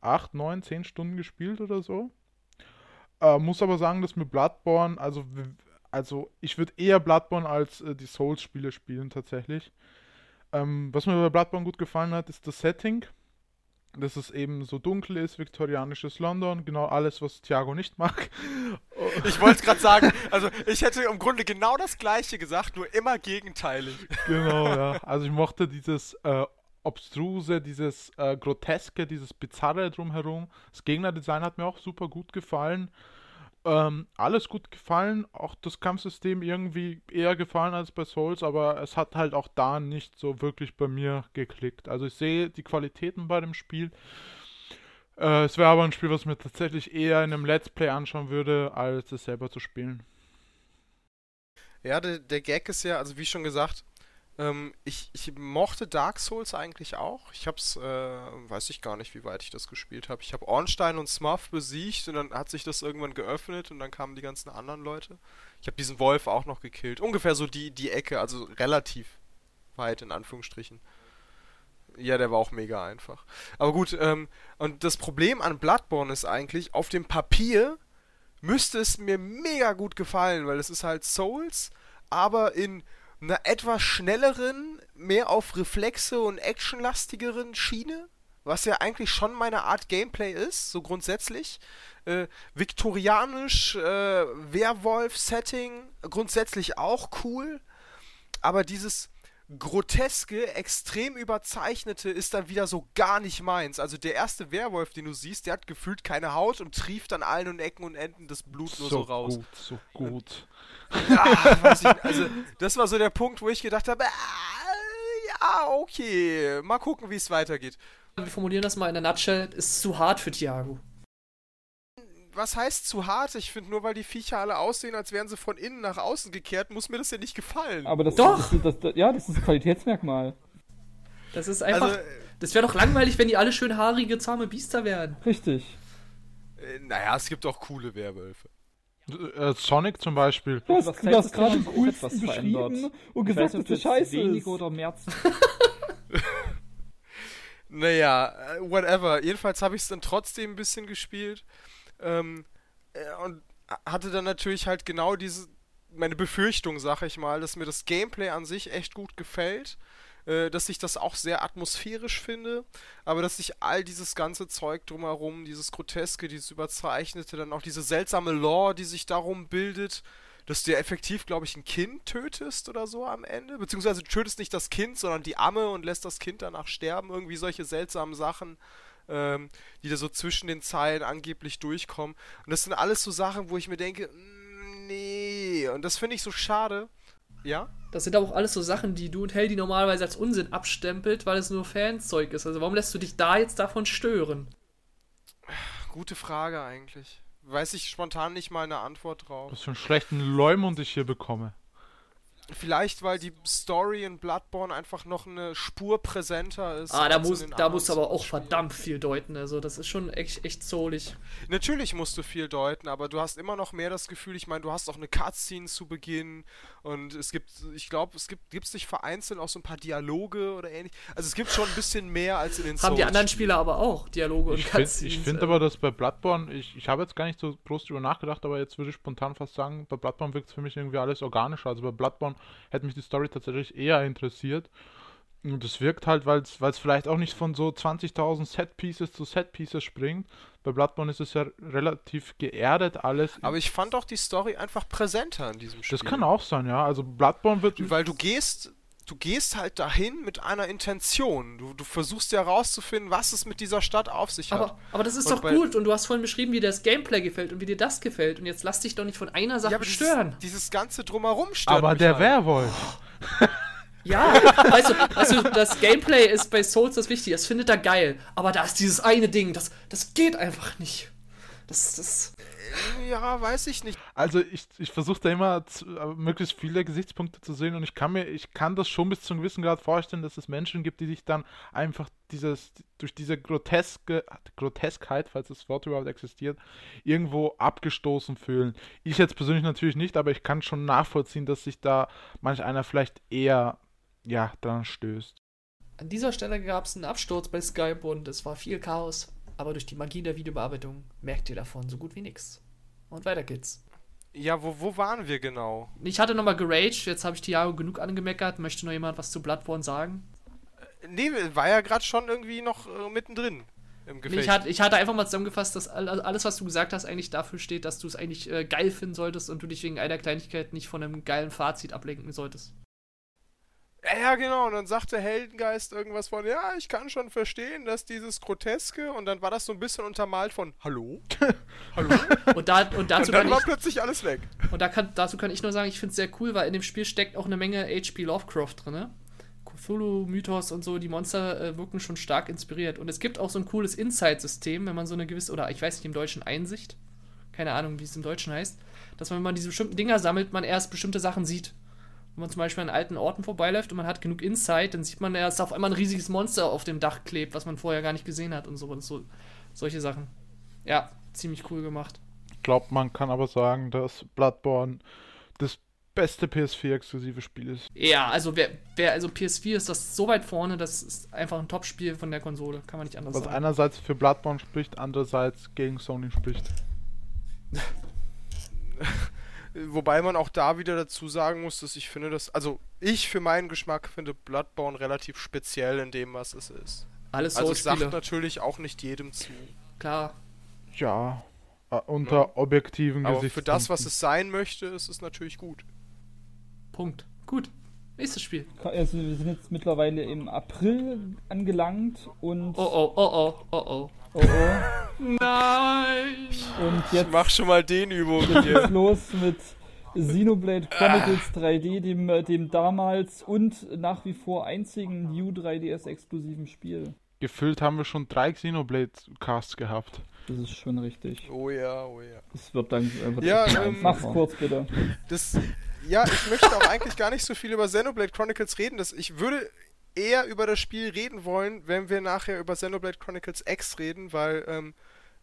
8, 9, 10 Stunden gespielt oder so. Äh, muss aber sagen, dass mir Bloodborne, also, also ich würde eher Bloodborne als äh, die Souls-Spiele spielen tatsächlich. Ähm, was mir bei Bloodborne gut gefallen hat, ist das Setting. Dass es eben so dunkel ist, viktorianisches London, genau alles, was Thiago nicht mag. Ich wollte es gerade sagen, also ich hätte im Grunde genau das gleiche gesagt, nur immer gegenteilig. Genau, ja. Also ich mochte dieses äh, Obstruse, dieses äh, Groteske, dieses Bizarre drumherum. Das Gegnerdesign hat mir auch super gut gefallen. Ähm, alles gut gefallen, auch das Kampfsystem irgendwie eher gefallen als bei Souls, aber es hat halt auch da nicht so wirklich bei mir geklickt. Also ich sehe die Qualitäten bei dem Spiel. Äh, es wäre aber ein Spiel, was mir tatsächlich eher in einem Let's Play anschauen würde, als es selber zu spielen. Ja, der, der Gag ist ja, also wie schon gesagt, ähm, ich, ich mochte Dark Souls eigentlich auch. Ich hab's, äh, weiß ich gar nicht, wie weit ich das gespielt habe. Ich habe Ornstein und Smuff besiegt und dann hat sich das irgendwann geöffnet und dann kamen die ganzen anderen Leute. Ich habe diesen Wolf auch noch gekillt. Ungefähr so die, die Ecke, also relativ weit in Anführungsstrichen. Ja, der war auch mega einfach. Aber gut, ähm, und das Problem an Bloodborne ist eigentlich, auf dem Papier müsste es mir mega gut gefallen, weil es ist halt Souls, aber in einer etwas schnelleren, mehr auf Reflexe und actionlastigeren Schiene, was ja eigentlich schon meine Art Gameplay ist, so grundsätzlich. Äh, viktorianisch, äh, Werwolf-Setting, grundsätzlich auch cool, aber dieses groteske, extrem überzeichnete ist dann wieder so gar nicht meins. Also der erste Werwolf, den du siehst, der hat gefühlt keine Haut und trieft an allen Ecken und Enden das Blut nur so, so raus. Gut, so gut. Ja, ich, also das war so der Punkt, wo ich gedacht habe, äh, ja, okay, mal gucken, wie es weitergeht. Wir formulieren das mal in der Nutshell, ist zu hart für Thiago. Was heißt zu hart? Ich finde, nur weil die Viecher alle aussehen, als wären sie von innen nach außen gekehrt, muss mir das ja nicht gefallen. Aber das, doch. Das, das, ja, das ist ein Qualitätsmerkmal. Das ist einfach. Also, das wäre doch langweilig, wenn die alle schön haarige, zahme Biester wären. Richtig. Äh, naja, es gibt auch coole Werwölfe. Äh, Sonic zum Beispiel. Du hast, du hast gerade cool was beschrieben und gesagt, dass das scheiße ist. oder mehr naja, äh, whatever. Jedenfalls habe ich es dann trotzdem ein bisschen gespielt. Ähm, äh, und hatte dann natürlich halt genau diese, meine Befürchtung, sag ich mal, dass mir das Gameplay an sich echt gut gefällt äh, dass ich das auch sehr atmosphärisch finde, aber dass ich all dieses ganze Zeug drumherum, dieses Groteske, dieses Überzeichnete, dann auch diese seltsame Lore, die sich darum bildet, dass du effektiv, glaube ich, ein Kind tötest oder so am Ende. Beziehungsweise du tötest nicht das Kind, sondern die Amme und lässt das Kind danach sterben. Irgendwie solche seltsamen Sachen, ähm, die da so zwischen den Zeilen angeblich durchkommen. Und das sind alles so Sachen, wo ich mir denke, mm, nee. Und das finde ich so schade. Ja? Das sind aber auch alles so Sachen, die du und Heldi normalerweise als Unsinn abstempelt, weil es nur Fanzeug ist. Also warum lässt du dich da jetzt davon stören? Gute Frage eigentlich. Weiß ich spontan nicht mal eine Antwort drauf. Was für einen schlechten Leumund ich hier bekomme. Vielleicht, weil die Story in Bloodborne einfach noch eine Spur präsenter ist. Ah, da muss, da musst aber auch Spielen. verdammt viel deuten. Also, das ist schon echt, echt soulig. Natürlich musst du viel deuten, aber du hast immer noch mehr das Gefühl, ich meine, du hast auch eine Cutscene zu Beginn und es gibt, ich glaube, es gibt gibt's nicht vereinzelt auch so ein paar Dialoge oder ähnlich. Also, es gibt schon ein bisschen mehr als in den Haben die anderen Spieler aber auch Dialoge ich und Cutscenes. Find, ich finde aber, dass bei Bloodborne, ich, ich habe jetzt gar nicht so groß drüber nachgedacht, aber jetzt würde ich spontan fast sagen, bei Bloodborne wirkt es für mich irgendwie alles organischer. Also, bei Bloodborne hätte mich die Story tatsächlich eher interessiert. Und es wirkt halt, weil es vielleicht auch nicht von so 20.000 Set-Pieces zu Set-Pieces springt. Bei Bloodborne ist es ja relativ geerdet alles. Aber ich fand auch die Story einfach präsenter in diesem Spiel. Das kann auch sein, ja. Also Bloodborne wird... Weil du gehst, du gehst halt dahin mit einer Intention. Du, du versuchst ja herauszufinden, was es mit dieser Stadt auf sich hat. Aber, das ist und doch gut. Und du hast vorhin beschrieben, wie dir das Gameplay gefällt und wie dir das gefällt. Und jetzt lass dich doch nicht von einer Sache ja, stören. Dieses, dieses, ganze Drumherum stört Aber der halt. Werwolf. Ja, weißt du, weißt du, das Gameplay ist bei Souls das Wichtige. Das findet er geil. Aber da ist dieses eine Ding, das, das geht einfach nicht. Das, das ja, weiß ich nicht. Also ich, ich versuche da immer zu, äh, möglichst viele Gesichtspunkte zu sehen und ich kann mir, ich kann das schon bis zu einem gewissen Grad vorstellen, dass es Menschen gibt, die sich dann einfach dieses, durch diese groteske, Groteskheit, falls das Wort überhaupt existiert, irgendwo abgestoßen fühlen. Ich jetzt persönlich natürlich nicht, aber ich kann schon nachvollziehen, dass sich da manch einer vielleicht eher, ja, dran stößt. An dieser Stelle gab es einen Absturz bei Skype und es war viel Chaos, aber durch die Magie der Videobearbeitung merkt ihr davon so gut wie nichts. Und weiter geht's. Ja, wo, wo waren wir genau? Ich hatte nochmal geraged, jetzt habe ich Tiago genug angemeckert. Möchte noch jemand was zu Bloodborne sagen? Nee, war ja gerade schon irgendwie noch äh, mittendrin im Nee, Gefecht. ich, hatte, ich hatte einfach mal zusammengefasst, dass all- alles, was du gesagt hast, eigentlich dafür steht, dass du es eigentlich äh, geil finden solltest und du dich wegen einer Kleinigkeit nicht von einem geilen Fazit ablenken solltest. Ja, genau. Und dann sagte Heldengeist irgendwas von, ja, ich kann schon verstehen, dass dieses Groteske und dann war das so ein bisschen untermalt von Hallo? Hallo? Und, da, und dazu und dann kann war ich, plötzlich alles weg. und da kann, dazu kann ich nur sagen, ich finde es sehr cool, weil in dem Spiel steckt auch eine Menge H.P. Lovecraft drin. Ne? Cthulhu-Mythos und so, die Monster äh, wirken schon stark inspiriert. Und es gibt auch so ein cooles Insight-System, wenn man so eine gewisse, oder ich weiß nicht, im Deutschen Einsicht, keine Ahnung, wie es im Deutschen heißt, dass man, wenn man diese bestimmten Dinger sammelt, man erst bestimmte Sachen sieht. Wenn man zum Beispiel an alten Orten vorbeiläuft und man hat genug Insight, dann sieht man erst auf einmal ein riesiges Monster auf dem Dach klebt, was man vorher gar nicht gesehen hat und so und so. Solche Sachen. Ja, ziemlich cool gemacht. Ich glaube, man kann aber sagen, dass Bloodborne das beste PS4-exklusive Spiel ist. Ja, also wer, wer also PS4 ist das so weit vorne, das ist einfach ein Top-Spiel von der Konsole, kann man nicht anders Was sagen. einerseits für Bloodborne spricht, andererseits gegen Sony spricht. Wobei man auch da wieder dazu sagen muss, dass ich finde, dass, also ich für meinen Geschmack finde Bloodborne relativ speziell in dem, was es ist. Alles Also es sagt natürlich auch nicht jedem zu. klar. Ja, äh, unter objektiven Aber für das, was es sein möchte, ist es natürlich gut. Punkt. Gut. Nächstes Spiel. Also wir sind jetzt mittlerweile im April angelangt und Oh oh, oh oh, oh oh. oh, oh. Nein! und Ich jetzt mach schon mal den geht's hier. los mit Xenoblade Chronicles 3D, dem, äh, dem damals und nach wie vor einzigen New 3DS exklusiven Spiel. Gefühlt haben wir schon drei Xenoblade-Casts gehabt. Das ist schon richtig. Oh ja, oh ja. Das wird dann äh, wird Ja, ähm, Mach's kurz bitte. Das, ja, ich möchte auch eigentlich gar nicht so viel über Xenoblade Chronicles reden. Das, ich würde eher über das Spiel reden wollen, wenn wir nachher über Xenoblade Chronicles X reden, weil ähm,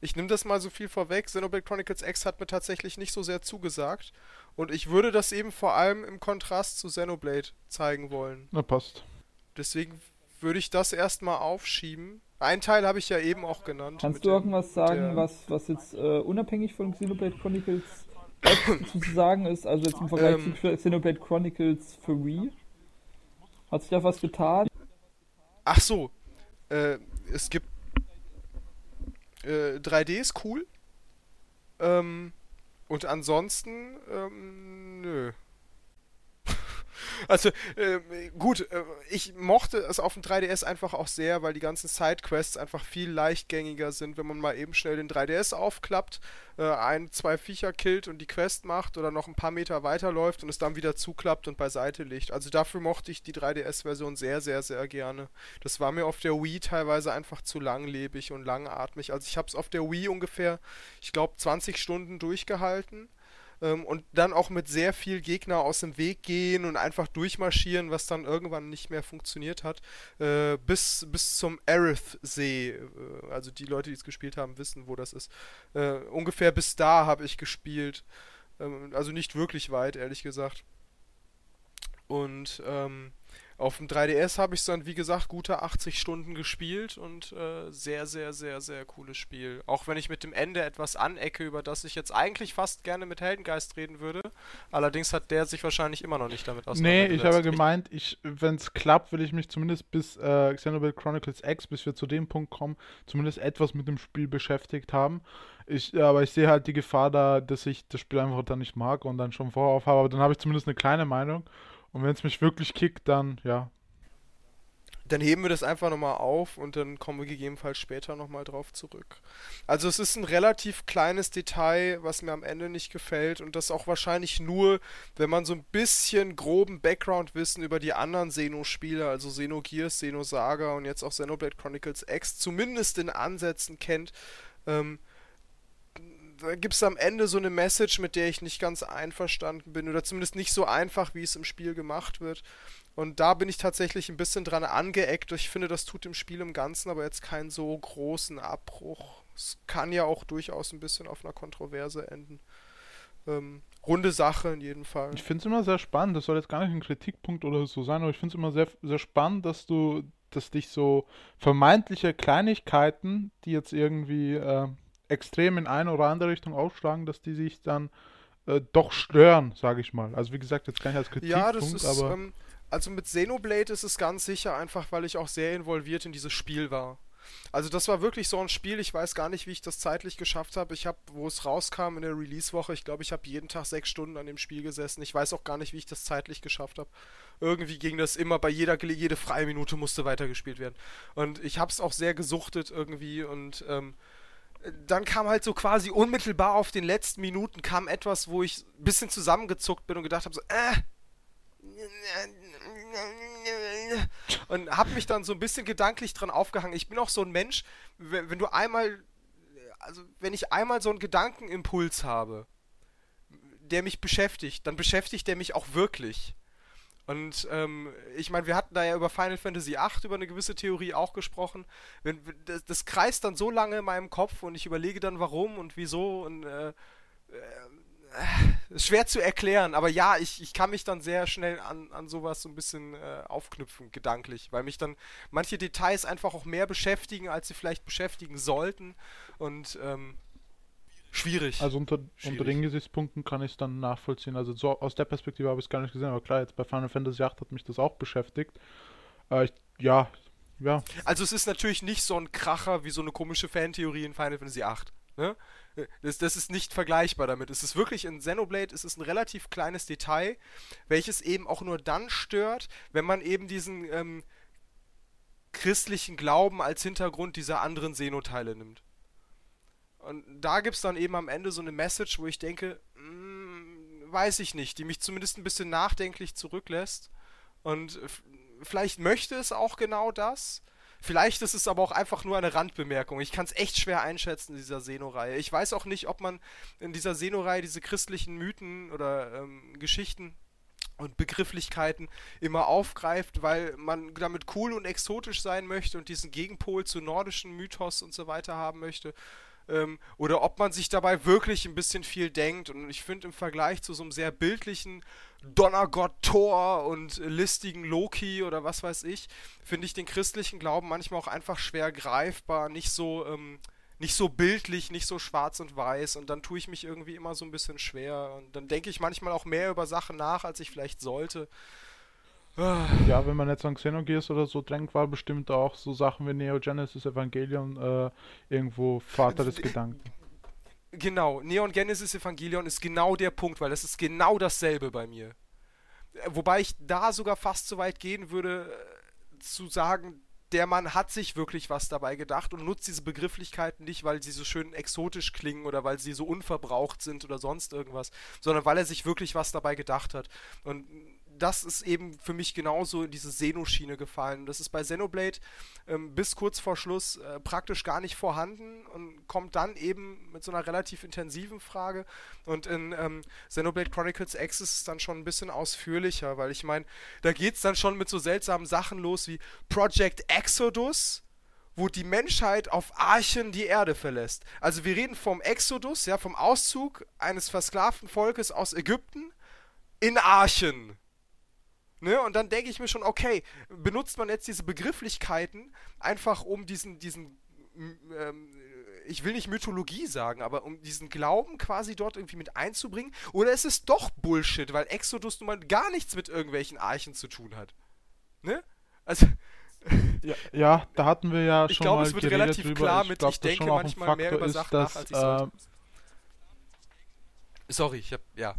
ich nehme das mal so viel vorweg. Xenoblade Chronicles X hat mir tatsächlich nicht so sehr zugesagt. Und ich würde das eben vor allem im Kontrast zu Xenoblade zeigen wollen. Na, passt. Deswegen würde ich das erstmal aufschieben. Einen Teil habe ich ja eben auch genannt. Kannst du irgendwas sagen, was, was jetzt äh, unabhängig von Xenoblade Chronicles X zu sagen ist? Also jetzt im Vergleich Ähm. zu Xenoblade Chronicles 3? Hat sich da was getan? Ach so. Äh, es gibt. Äh, 3D ist cool. Ähm, und ansonsten, ähm, nö. Also, ähm, gut, äh, ich mochte es auf dem 3DS einfach auch sehr, weil die ganzen Sidequests einfach viel leichtgängiger sind, wenn man mal eben schnell den 3DS aufklappt, äh, ein, zwei Viecher killt und die Quest macht oder noch ein paar Meter weiterläuft und es dann wieder zuklappt und beiseite legt. Also dafür mochte ich die 3DS-Version sehr, sehr, sehr gerne. Das war mir auf der Wii teilweise einfach zu langlebig und langatmig. Also ich habe es auf der Wii ungefähr, ich glaube, 20 Stunden durchgehalten. Ähm, und dann auch mit sehr viel Gegner aus dem Weg gehen und einfach durchmarschieren, was dann irgendwann nicht mehr funktioniert hat. Äh, bis, bis zum Aerith-See. Äh, also die Leute, die es gespielt haben, wissen, wo das ist. Äh, ungefähr bis da habe ich gespielt. Ähm, also nicht wirklich weit, ehrlich gesagt. Und ähm, auf dem 3DS habe ich es dann, wie gesagt, gute 80 Stunden gespielt und äh, sehr, sehr, sehr, sehr cooles Spiel. Auch wenn ich mit dem Ende etwas anecke, über das ich jetzt eigentlich fast gerne mit Heldengeist reden würde. Allerdings hat der sich wahrscheinlich immer noch nicht damit Nee, auseinandergesetzt. ich habe gemeint, ich, wenn es klappt, will ich mich zumindest bis äh, Xenoblade Chronicles X, bis wir zu dem Punkt kommen, zumindest etwas mit dem Spiel beschäftigt haben. Ich, aber ich sehe halt die Gefahr da, dass ich das Spiel einfach dann nicht mag und dann schon vorher aufhabe, aber dann habe ich zumindest eine kleine Meinung. Und wenn es mich wirklich kickt, dann ja. Dann heben wir das einfach nochmal auf und dann kommen wir gegebenenfalls später nochmal drauf zurück. Also es ist ein relativ kleines Detail, was mir am Ende nicht gefällt und das auch wahrscheinlich nur, wenn man so ein bisschen groben Background-Wissen über die anderen Xeno-Spiele, also Xenogears, Xenosaga und jetzt auch Xenoblade Chronicles X, zumindest in Ansätzen kennt, ähm, gibt es am Ende so eine Message, mit der ich nicht ganz einverstanden bin oder zumindest nicht so einfach, wie es im Spiel gemacht wird. Und da bin ich tatsächlich ein bisschen dran angeeckt. Ich finde, das tut dem Spiel im Ganzen aber jetzt keinen so großen Abbruch. Es kann ja auch durchaus ein bisschen auf einer Kontroverse enden. Ähm, runde Sache in jedem Fall. Ich finde es immer sehr spannend, das soll jetzt gar nicht ein Kritikpunkt oder so sein, aber ich finde es immer sehr, sehr spannend, dass du, dass dich so vermeintliche Kleinigkeiten, die jetzt irgendwie äh, extrem in eine oder andere Richtung aufschlagen, dass die sich dann äh, doch stören, sage ich mal. Also wie gesagt, jetzt gar nicht als Kritikpunkt, ja, das ist, aber... Ähm, also mit Xenoblade ist es ganz sicher einfach, weil ich auch sehr involviert in dieses Spiel war. Also das war wirklich so ein Spiel, ich weiß gar nicht, wie ich das zeitlich geschafft habe. Ich habe, wo es rauskam in der Release-Woche, ich glaube, ich habe jeden Tag sechs Stunden an dem Spiel gesessen. Ich weiß auch gar nicht, wie ich das zeitlich geschafft habe. Irgendwie ging das immer, bei jeder, jede freie Minute musste weitergespielt werden. Und ich habe es auch sehr gesuchtet irgendwie und ähm, dann kam halt so quasi unmittelbar auf den letzten Minuten kam etwas, wo ich ein bisschen zusammengezuckt bin und gedacht habe so, äh, und habe mich dann so ein bisschen gedanklich dran aufgehangen. Ich bin auch so ein Mensch, wenn, wenn, du einmal, also wenn ich einmal so einen Gedankenimpuls habe, der mich beschäftigt, dann beschäftigt der mich auch wirklich. Und ähm, ich meine, wir hatten da ja über Final Fantasy VIII über eine gewisse Theorie auch gesprochen. Wenn, das, das, kreist dann so lange in meinem Kopf und ich überlege dann warum und wieso und äh, äh, schwer zu erklären, aber ja, ich, ich kann mich dann sehr schnell an, an sowas so ein bisschen äh, aufknüpfen, gedanklich, weil mich dann manche Details einfach auch mehr beschäftigen, als sie vielleicht beschäftigen sollten und ähm, schwierig. Also unter, schwierig. unter den Gesichtspunkten kann ich es dann nachvollziehen. Also so aus der Perspektive habe ich es gar nicht gesehen, aber klar, jetzt bei Final Fantasy VIII hat mich das auch beschäftigt. Äh, ich, ja, ja. Also es ist natürlich nicht so ein Kracher wie so eine komische Fantheorie in Final Fantasy VIII. Ne? Das, das ist nicht vergleichbar damit. Es ist wirklich in Xenoblade, es ist ein relativ kleines Detail, welches eben auch nur dann stört, wenn man eben diesen ähm, christlichen Glauben als Hintergrund dieser anderen Xenoteile nimmt. Und da gibt es dann eben am Ende so eine Message, wo ich denke, mh, hm, weiß ich nicht, die mich zumindest ein bisschen nachdenklich zurücklässt. Und vielleicht möchte es auch genau das, Vielleicht ist es aber auch einfach nur eine Randbemerkung. Ich kann es echt schwer einschätzen in dieser Seno-Reihe. Ich weiß auch nicht, ob man in dieser Seno-Reihe diese christlichen Mythen oder ähm, Geschichten und Begrifflichkeiten immer aufgreift, weil man damit cool und exotisch sein möchte und diesen Gegenpol zu nordischen Mythos und so weiter haben möchte ähm, oder ob man sich dabei wirklich ein bisschen viel denkt. Und ich finde im Vergleich zu so einem sehr bildlichen Donnergott Thor und listigen Loki oder was weiß ich, finde ich den christlichen Glauben manchmal auch einfach schwer greifbar, nicht so, ähm, nicht so bildlich, nicht so schwarz und weiß. Und dann tue ich mich irgendwie immer so ein bisschen schwer. Und dann denke ich manchmal auch mehr über Sachen nach, als ich vielleicht sollte. Ja, wenn man jetzt an Xenogears oder so drängt, war bestimmt auch so Sachen wie Neo Genesis Evangelion äh, irgendwo Vater des Gedanken. Genau, Neon Genesis Evangelion ist genau der Punkt, weil das ist genau dasselbe bei mir. Wobei ich da sogar fast so weit gehen würde, äh, zu sagen, der Mann hat sich wirklich was dabei gedacht und nutzt diese Begrifflichkeiten nicht, weil sie so schön exotisch klingen oder weil sie so unverbraucht sind oder sonst irgendwas, sondern weil er sich wirklich was dabei gedacht hat. Und das ist eben für mich genauso in diese Xeno-Schiene gefallen. Das ist bei Xenoblade ähm, bis kurz vor Schluss äh, praktisch gar nicht vorhanden und kommt dann eben mit so einer relativ intensiven Frage. Und in ähm, Xenoblade Chronicles X ist es dann schon ein bisschen ausführlicher, weil ich meine, da geht es dann schon mit so seltsamen Sachen los wie Project Exodus wo die Menschheit auf Archen die Erde verlässt. Also wir reden vom Exodus, ja, vom Auszug eines versklavten Volkes aus Ägypten in Archen. Ne? Und dann denke ich mir schon, okay, benutzt man jetzt diese Begrifflichkeiten einfach um diesen, diesen, ähm, ich will nicht Mythologie sagen, aber um diesen Glauben quasi dort irgendwie mit einzubringen? Oder ist es doch Bullshit, weil Exodus nun mal gar nichts mit irgendwelchen Archen zu tun hat? Ne? Also. Ja, ja, da hatten wir ja ich schon glaub, mal es wird relativ drüber. klar ich mit, glaub, ich denke manchmal mehr über Sachen dass, nach, als ich sollte. Äh, Sorry, ich hab, ja.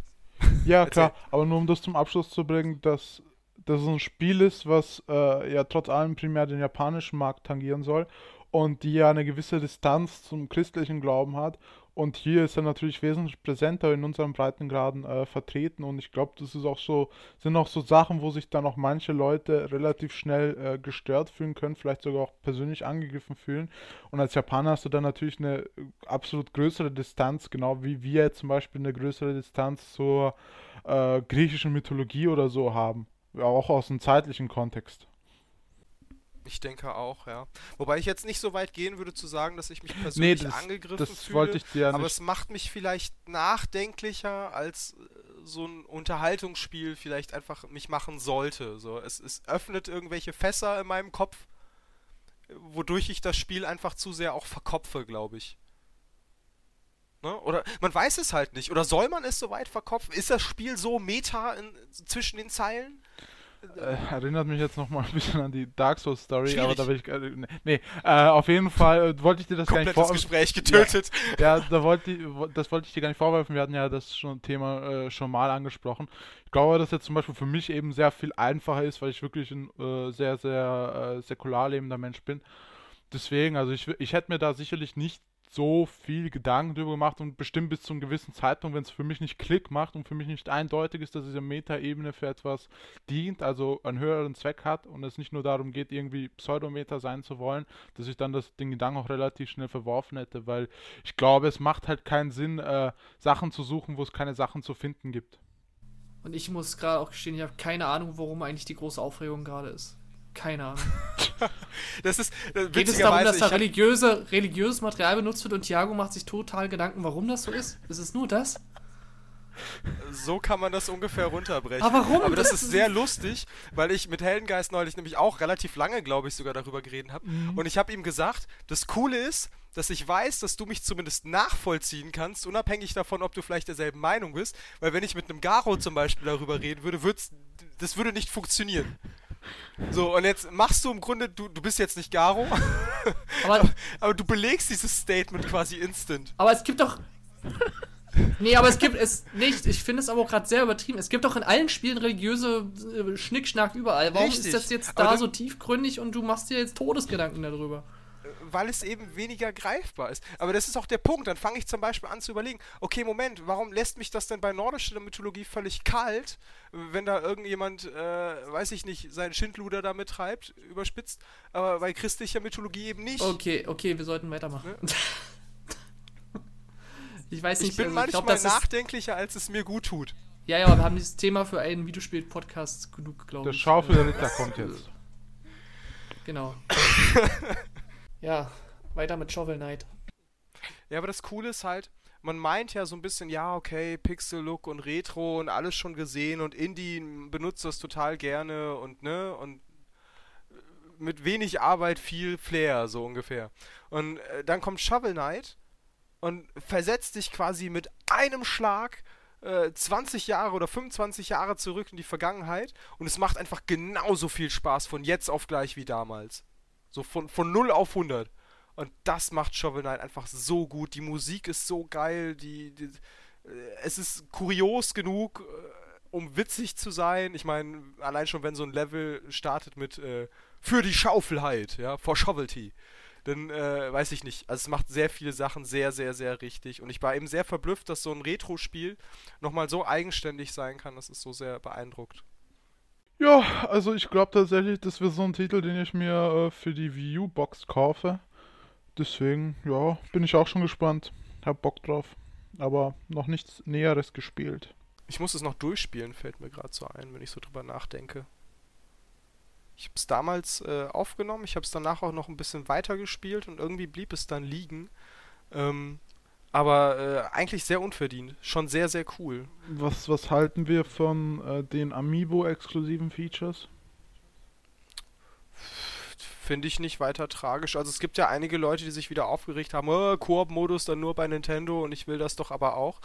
Ja, klar, aber nur um das zum Abschluss zu bringen, dass das ein Spiel ist, was äh, ja trotz allem primär den japanischen Markt tangieren soll und die ja eine gewisse Distanz zum christlichen Glauben hat Und hier ist er natürlich wesentlich präsenter in unseren Breitengraden äh, vertreten. Und ich glaube, das ist auch so, sind auch so Sachen, wo sich dann auch manche Leute relativ schnell äh, gestört fühlen können, vielleicht sogar auch persönlich angegriffen fühlen. Und als Japaner hast du dann natürlich eine absolut größere Distanz, genau wie wir zum Beispiel eine größere Distanz zur äh, griechischen Mythologie oder so haben. Auch aus einem zeitlichen Kontext. Ich denke auch, ja. Wobei ich jetzt nicht so weit gehen würde zu sagen, dass ich mich persönlich nee, das, angegriffen das fühle. Wollte ich dir ja aber nicht. es macht mich vielleicht nachdenklicher, als äh, so ein Unterhaltungsspiel vielleicht einfach mich machen sollte. So, es, es öffnet irgendwelche Fässer in meinem Kopf, wodurch ich das Spiel einfach zu sehr auch verkopfe, glaube ich. Ne? Oder man weiß es halt nicht. Oder soll man es so weit verkopfen? Ist das Spiel so meta in, zwischen den Zeilen? Äh, erinnert mich jetzt noch mal ein bisschen an die Dark Souls Story, Schwierig. aber da will ich äh, nee, äh, auf jeden Fall äh, wollte ich dir das Komplettes gar nicht vor Gespräch getötet. Ja, ja, da wollte ich, das wollte ich dir gar nicht vorwerfen. Wir hatten ja das schon Thema äh, schon mal angesprochen. Ich glaube, dass jetzt zum Beispiel für mich eben sehr viel einfacher ist, weil ich wirklich ein äh, sehr sehr säkular lebender Mensch bin. Deswegen, also ich, ich hätte mir da sicherlich nicht so viel Gedanken darüber gemacht und bestimmt bis zu einem gewissen Zeitpunkt, wenn es für mich nicht Klick macht und für mich nicht eindeutig ist, dass diese Meta-Ebene für etwas dient, also einen höheren Zweck hat und es nicht nur darum geht, irgendwie Pseudometer sein zu wollen, dass ich dann das, den Gedanken auch relativ schnell verworfen hätte, weil ich glaube, es macht halt keinen Sinn, äh, Sachen zu suchen, wo es keine Sachen zu finden gibt. Und ich muss gerade auch gestehen, ich habe keine Ahnung, warum eigentlich die große Aufregung gerade ist. Keine Ahnung. das ist das Geht es darum, dass da religiöse, religiöses Material benutzt wird und Thiago macht sich total Gedanken, warum das so ist? Ist es nur das? So kann man das ungefähr runterbrechen. Aber warum? Aber das, das ist sehr lustig, weil ich mit Heldengeist neulich nämlich auch relativ lange, glaube ich, sogar darüber geredet habe. Mhm. Und ich habe ihm gesagt, das Coole ist, dass ich weiß, dass du mich zumindest nachvollziehen kannst, unabhängig davon, ob du vielleicht derselben Meinung bist. Weil wenn ich mit einem Garo zum Beispiel darüber reden würde, das würde nicht funktionieren. So, und jetzt machst du im Grunde, du, du bist jetzt nicht Garo, aber, aber du belegst dieses Statement quasi instant. Aber es gibt doch. Nee, aber es gibt es nicht. Ich finde es aber auch gerade sehr übertrieben. Es gibt doch in allen Spielen religiöse äh, Schnickschnack überall. Warum Richtig. ist das jetzt da so tiefgründig und du machst dir jetzt Todesgedanken darüber? Weil es eben weniger greifbar ist. Aber das ist auch der Punkt. Dann fange ich zum Beispiel an zu überlegen, okay, Moment, warum lässt mich das denn bei nordischer Mythologie völlig kalt, wenn da irgendjemand, äh, weiß ich nicht, seinen Schindluder da mittreibt, überspitzt, aber bei christlicher Mythologie eben nicht. Okay, okay, wir sollten weitermachen. Ne? ich weiß nicht, ich bin also, manchmal ich glaub, nachdenklicher, als es mir gut tut. Ja, ja, wir haben dieses Thema für einen Videospiel-Podcast genug, glaube ich. Der Schaufel der Ritter kommt jetzt. Genau. Ja, weiter mit Shovel Knight. Ja, aber das Coole ist halt, man meint ja so ein bisschen, ja, okay, Pixel-Look und Retro und alles schon gesehen und Indie benutzt das total gerne und ne, und mit wenig Arbeit viel Flair, so ungefähr. Und äh, dann kommt Shovel Knight und versetzt dich quasi mit einem Schlag äh, 20 Jahre oder 25 Jahre zurück in die Vergangenheit und es macht einfach genauso viel Spaß von jetzt auf gleich wie damals. So von, von 0 auf 100. Und das macht Shovel Knight einfach so gut. Die Musik ist so geil. Die, die äh, es ist kurios genug, äh, um witzig zu sein. Ich meine, allein schon, wenn so ein Level startet mit äh, für die Schaufelheit, ja, for Shovelty, dann äh, weiß ich nicht. Also es macht sehr viele Sachen sehr, sehr, sehr richtig. Und ich war eben sehr verblüfft, dass so ein Retro-Spiel nochmal so eigenständig sein kann. Das ist so sehr beeindruckt. Ja, also ich glaube tatsächlich, das wird so ein Titel, den ich mir äh, für die Wii U-Box kaufe. Deswegen, ja, bin ich auch schon gespannt. Hab Bock drauf. Aber noch nichts Näheres gespielt. Ich muss es noch durchspielen, fällt mir gerade so ein, wenn ich so drüber nachdenke. Ich habe es damals äh, aufgenommen, ich habe es danach auch noch ein bisschen weiter gespielt und irgendwie blieb es dann liegen. Ähm, aber äh, eigentlich sehr unverdient. Schon sehr, sehr cool. Was, was halten wir von äh, den Amiibo-exklusiven Features? Finde ich nicht weiter tragisch. Also es gibt ja einige Leute, die sich wieder aufgeregt haben, oh, Koop-Modus dann nur bei Nintendo und ich will das doch aber auch.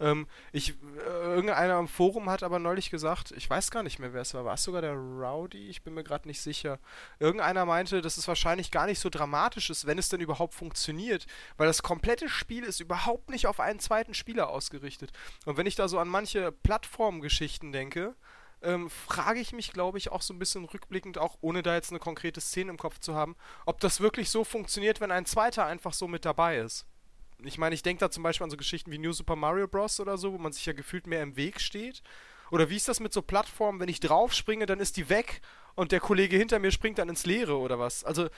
Ähm, ich, äh, irgendeiner im Forum hat aber neulich gesagt, ich weiß gar nicht mehr, wer es war, war es sogar der Rowdy? Ich bin mir gerade nicht sicher. Irgendeiner meinte, dass es wahrscheinlich gar nicht so dramatisch ist, wenn es denn überhaupt funktioniert, weil das komplette Spiel ist überhaupt nicht auf einen zweiten Spieler ausgerichtet. Und wenn ich da so an manche Plattformgeschichten denke, ähm, frage ich mich, glaube ich, auch so ein bisschen rückblickend, auch ohne da jetzt eine konkrete Szene im Kopf zu haben, ob das wirklich so funktioniert, wenn ein zweiter einfach so mit dabei ist. Ich meine, ich denke da zum Beispiel an so Geschichten wie New Super Mario Bros. oder so, wo man sich ja gefühlt mehr im Weg steht. Oder wie ist das mit so Plattformen, wenn ich drauf springe, dann ist die weg und der Kollege hinter mir springt dann ins Leere oder was? Also,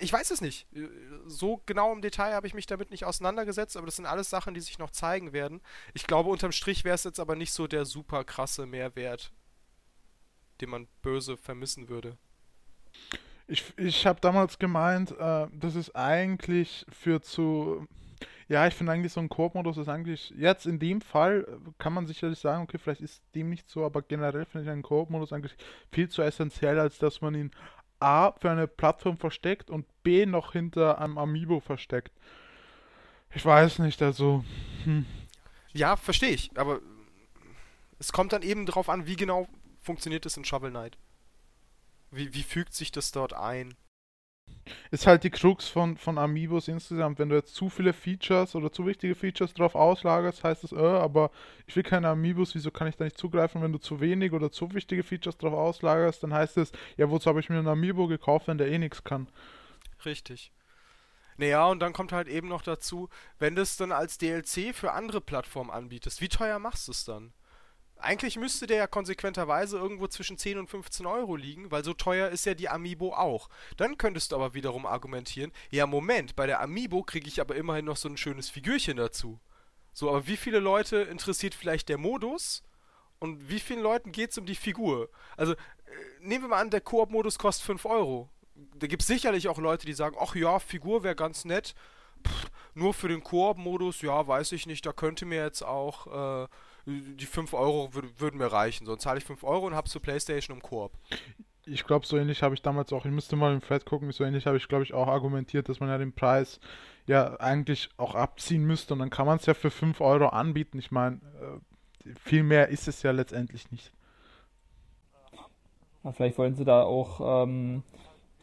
ich weiß es nicht. So genau im Detail habe ich mich damit nicht auseinandergesetzt, aber das sind alles Sachen, die sich noch zeigen werden. Ich glaube, unterm Strich wäre es jetzt aber nicht so der super krasse Mehrwert, den man böse vermissen würde. Ich, ich habe damals gemeint, äh, das ist eigentlich für zu. Ja, ich finde eigentlich so ein Koop-Modus ist eigentlich, jetzt in dem Fall kann man sicherlich sagen, okay, vielleicht ist dem nicht so, aber generell finde ich einen Koop-Modus eigentlich viel zu essentiell, als dass man ihn A für eine Plattform versteckt und B noch hinter einem Amiibo versteckt. Ich weiß nicht, also. Hm. Ja, verstehe ich, aber es kommt dann eben darauf an, wie genau funktioniert es in Shovel Knight. Wie, wie fügt sich das dort ein? Ist halt die Krux von, von Amiibos insgesamt. Wenn du jetzt zu viele Features oder zu wichtige Features drauf auslagerst, heißt es, äh, aber ich will keine Amiibos, wieso kann ich da nicht zugreifen? Wenn du zu wenig oder zu wichtige Features drauf auslagerst, dann heißt es, ja, wozu habe ich mir ein Amiibo gekauft, wenn der eh nichts kann? Richtig. Naja, und dann kommt halt eben noch dazu, wenn du es dann als DLC für andere Plattformen anbietest, wie teuer machst du es dann? Eigentlich müsste der ja konsequenterweise irgendwo zwischen 10 und 15 Euro liegen, weil so teuer ist ja die Amiibo auch. Dann könntest du aber wiederum argumentieren, ja Moment, bei der Amiibo kriege ich aber immerhin noch so ein schönes Figürchen dazu. So, aber wie viele Leute interessiert vielleicht der Modus? Und wie vielen Leuten geht es um die Figur? Also, äh, nehmen wir mal an, der Koop-Modus kostet 5 Euro. Da gibt es sicherlich auch Leute, die sagen, ach ja, Figur wäre ganz nett. Pff, nur für den Koop-Modus, ja, weiß ich nicht, da könnte mir jetzt auch... Äh, die 5 Euro würden mir reichen. Sonst zahle ich 5 Euro und habe zur Playstation im Koop. Ich glaube, so ähnlich habe ich damals auch, ich müsste mal im Fred gucken, so ähnlich habe ich, glaube ich, auch argumentiert, dass man ja den Preis ja eigentlich auch abziehen müsste und dann kann man es ja für 5 Euro anbieten. Ich meine, äh, viel mehr ist es ja letztendlich nicht. Ja, vielleicht wollen sie da auch ähm,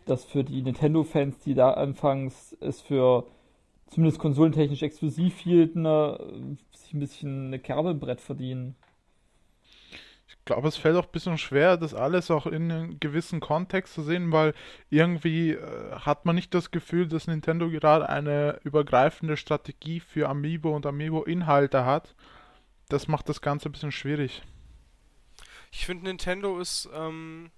das für die Nintendo-Fans, die da anfangs es für zumindest konsolentechnisch exklusiv hielten, äh, sich ein bisschen eine Kerbe im Brett verdienen. Ich glaube, es fällt auch ein bisschen schwer, das alles auch in einem gewissen Kontext zu sehen, weil irgendwie äh, hat man nicht das Gefühl, dass Nintendo gerade eine übergreifende Strategie für Amiibo und Amiibo-Inhalte hat. Das macht das Ganze ein bisschen schwierig. Ich finde, Nintendo ist ähm,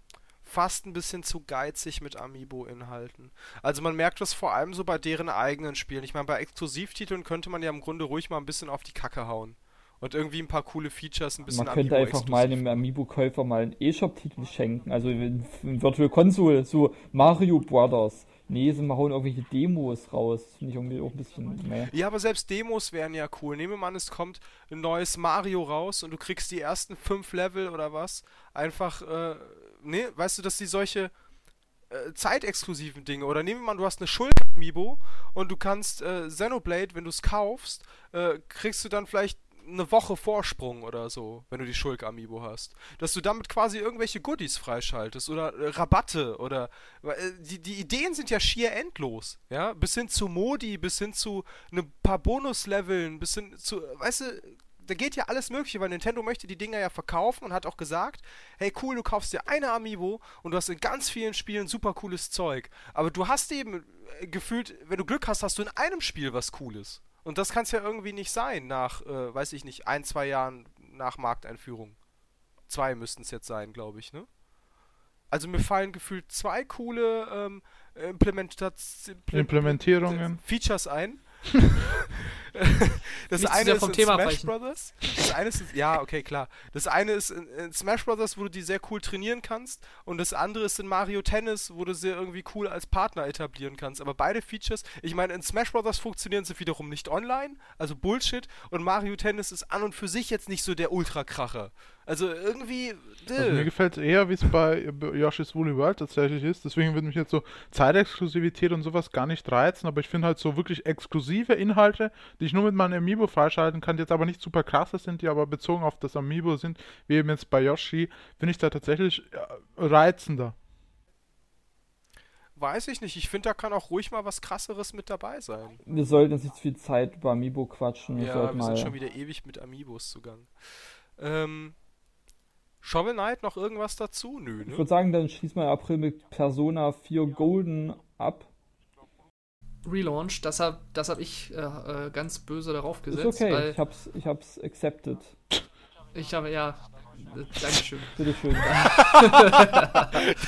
fast ein bisschen zu geizig mit Amiibo-Inhalten. Also man merkt das vor allem so bei deren eigenen Spielen. Ich meine, bei Exklusivtiteln könnte man ja im Grunde ruhig mal ein bisschen auf die Kacke hauen. Und irgendwie ein paar coole Features, ein bisschen Man könnte einfach mal einem Amiibo-Käufer mal einen E-Shop-Titel schenken. Also ein Virtual Console, so Mario Brothers Nee, sie hauen irgendwelche Demos raus. Finde ich irgendwie auch ein bisschen. Nee. Ja, aber selbst Demos wären ja cool. Nehmen wir mal an, es kommt ein neues Mario raus und du kriegst die ersten fünf Level oder was. Einfach, äh, nee, weißt du, dass die solche äh, zeitexklusiven Dinge. Oder nehmen wir mal, du hast eine Schuld-Amiibo und du kannst äh, Xenoblade, wenn du es kaufst, äh, kriegst du dann vielleicht eine Woche Vorsprung oder so, wenn du die Schulk Amiibo hast. Dass du damit quasi irgendwelche Goodies freischaltest oder äh, Rabatte oder äh, die, die Ideen sind ja schier endlos, ja, bis hin zu Modi, bis hin zu ein paar Bonusleveln, bis hin zu, weißt du, da geht ja alles mögliche, weil Nintendo möchte die Dinger ja verkaufen und hat auch gesagt, hey cool, du kaufst dir eine Amiibo und du hast in ganz vielen Spielen super cooles Zeug. Aber du hast eben äh, gefühlt, wenn du Glück hast, hast du in einem Spiel was Cooles. Und das kann es ja irgendwie nicht sein, nach, äh, weiß ich nicht, ein, zwei Jahren nach Markteinführung. Zwei müssten es jetzt sein, glaube ich, ne? Also mir fallen gefühlt zwei coole ähm, Implementation Implementierungen. Features ein. das Nichts eine ist vom in Thema Smash. Brothers. Das eine ist, ja, okay, klar. Das eine ist in, in, Smash Brothers, wo du die sehr cool trainieren kannst. Und das andere ist in Mario Tennis, wo du sie irgendwie cool als Partner etablieren kannst. Aber beide Features, ich meine, in Smash Brothers funktionieren sie wiederum nicht online, also Bullshit. Und Mario Tennis ist an und für sich jetzt nicht so der Ultrakracher. Also irgendwie. Also mir gefällt es eher, wie es bei Yoshi's Woolly World tatsächlich ist. Deswegen würde mich jetzt so Zeitexklusivität und sowas gar nicht reizen. Aber ich finde halt so wirklich exklusive Inhalte, die ich nur mit meinem Amiibo freischalten kann, die jetzt aber nicht super krasse sind, die aber bezogen auf das Amiibo sind, wie eben jetzt bei Yoshi, finde ich da tatsächlich reizender. Weiß ich nicht. Ich finde, da kann auch ruhig mal was krasseres mit dabei sein. Wir sollten jetzt nicht zu viel Zeit über Amiibo quatschen. Wir ja, wir mal... sind schon wieder ewig mit Amiibos zugang. Ähm, Shovel Knight noch irgendwas dazu? Nö, ne? Ich würde sagen, dann schließen wir April mit Persona 4 Golden ab. Relaunch. Das habe das hab ich äh, äh, ganz böse darauf gesetzt. Ist okay, weil ich hab's, ich hab's accepted. ich habe, ja, äh, Dankeschön. Bitteschön.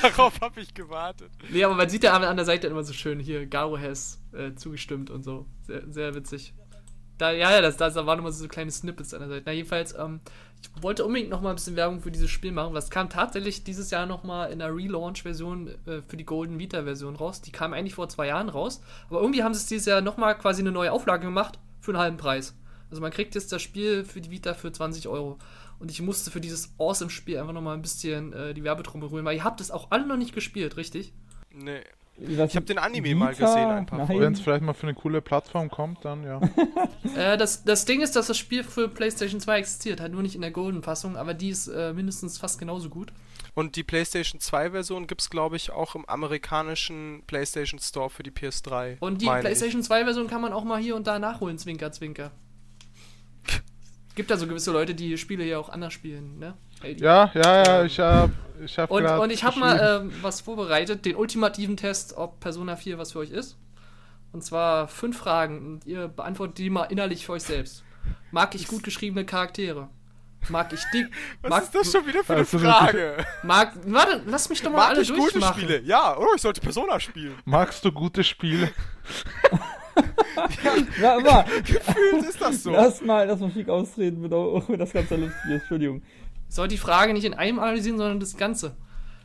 Darauf habe ich gewartet. Nee, aber man sieht ja an der Seite immer so schön hier, Garo has äh, zugestimmt und so. Sehr, sehr witzig. Da, ja, ja, das, das, da waren immer so kleine Snippets an der Seite. Na, jedenfalls, ähm, ich wollte unbedingt noch mal ein bisschen Werbung für dieses Spiel machen. Was kam tatsächlich dieses Jahr noch mal in der Relaunch-Version äh, für die Golden Vita-Version raus. Die kam eigentlich vor zwei Jahren raus. Aber irgendwie haben sie es dieses Jahr noch mal quasi eine neue Auflage gemacht für einen halben Preis. Also man kriegt jetzt das Spiel für die Vita für 20 Euro. Und ich musste für dieses Awesome-Spiel einfach noch mal ein bisschen äh, die Werbetrommel rühren, weil ihr habt es auch alle noch nicht gespielt, richtig? Nee. Was- Ich habe den Anime Vita? mal gesehen, ein paar. Wenn es vielleicht mal für eine coole Plattform kommt, dann ja. Äh, das, das Ding ist, dass das Spiel für PlayStation 2 existiert, halt nur nicht in der Golden-Fassung, aber die ist äh, mindestens fast genauso gut. Und die PlayStation 2 Version gibt es, glaube ich, auch im amerikanischen PlayStation Store für die PS3. Und die PlayStation 2-Version kann man auch mal hier und da nachholen, Zwinker, Zwinker. Gibt da so gewisse Leute, die Spiele ja auch anders spielen, ne? Ja, ja, ja, ich hab, ich hab Und, und ich habe mal ähm, was vorbereitet, den ultimativen Test, ob Persona 4 was für euch ist. Und zwar fünf Fragen und ihr beantwortet die mal innerlich für euch selbst. Mag ich gut geschriebene Charaktere? Mag ich dick? Was mag, ist das schon wieder für eine Also eine Frage? Mag, warte, lass mich doch mal Mag alle ich gute. Spiele? Ja, oder ich sollte Persona spielen. Magst du gute Spiele? Ja, immer. Gefühlt ist das so. Lass mal, lass mal schick ausreden, mit, mit das ganze lustig ist. Entschuldigung. soll die Frage nicht in einem analysieren, sondern das Ganze.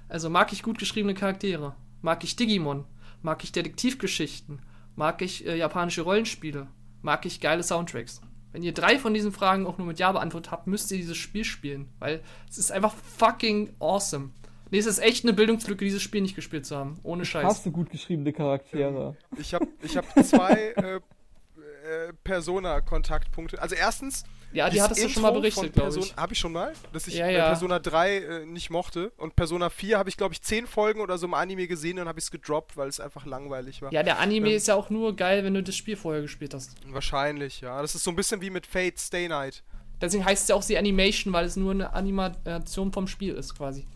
Also mag ich gut geschriebene Charaktere? Mag ich Digimon? Mag ich Detektivgeschichten? Mag ich äh, japanische Rollenspiele? Mag ich geile Soundtracks? Wenn ihr drei von diesen Fragen auch nur mit Ja beantwortet habt, müsst ihr dieses Spiel spielen, weil es ist einfach fucking awesome. Nee, es ist echt eine Bildungslücke, dieses Spiel nicht gespielt zu haben. Ohne Scheiß. Hast du gut geschriebene Charaktere? Ich habe ich hab zwei äh, äh, Persona-Kontaktpunkte. Also erstens, Ja, die hattest du schon mal Intro berichtet, glaube ich. Hab ich schon mal, dass ich Ja, äh, ja. Persona 3 äh, nicht mochte. Und Persona 4 habe ich, glaube ich, zehn Folgen oder so im Anime gesehen und habe ich es gedroppt, weil es einfach langweilig war. Ja, der Anime Ähm. ist ja auch nur geil, wenn du das Spiel vorher gespielt hast. Wahrscheinlich, ja. Das ist so ein bisschen wie mit Fate Stay Night. Deswegen heißt es ja auch die Animation, weil es nur eine Animation vom Spiel ist, quasi.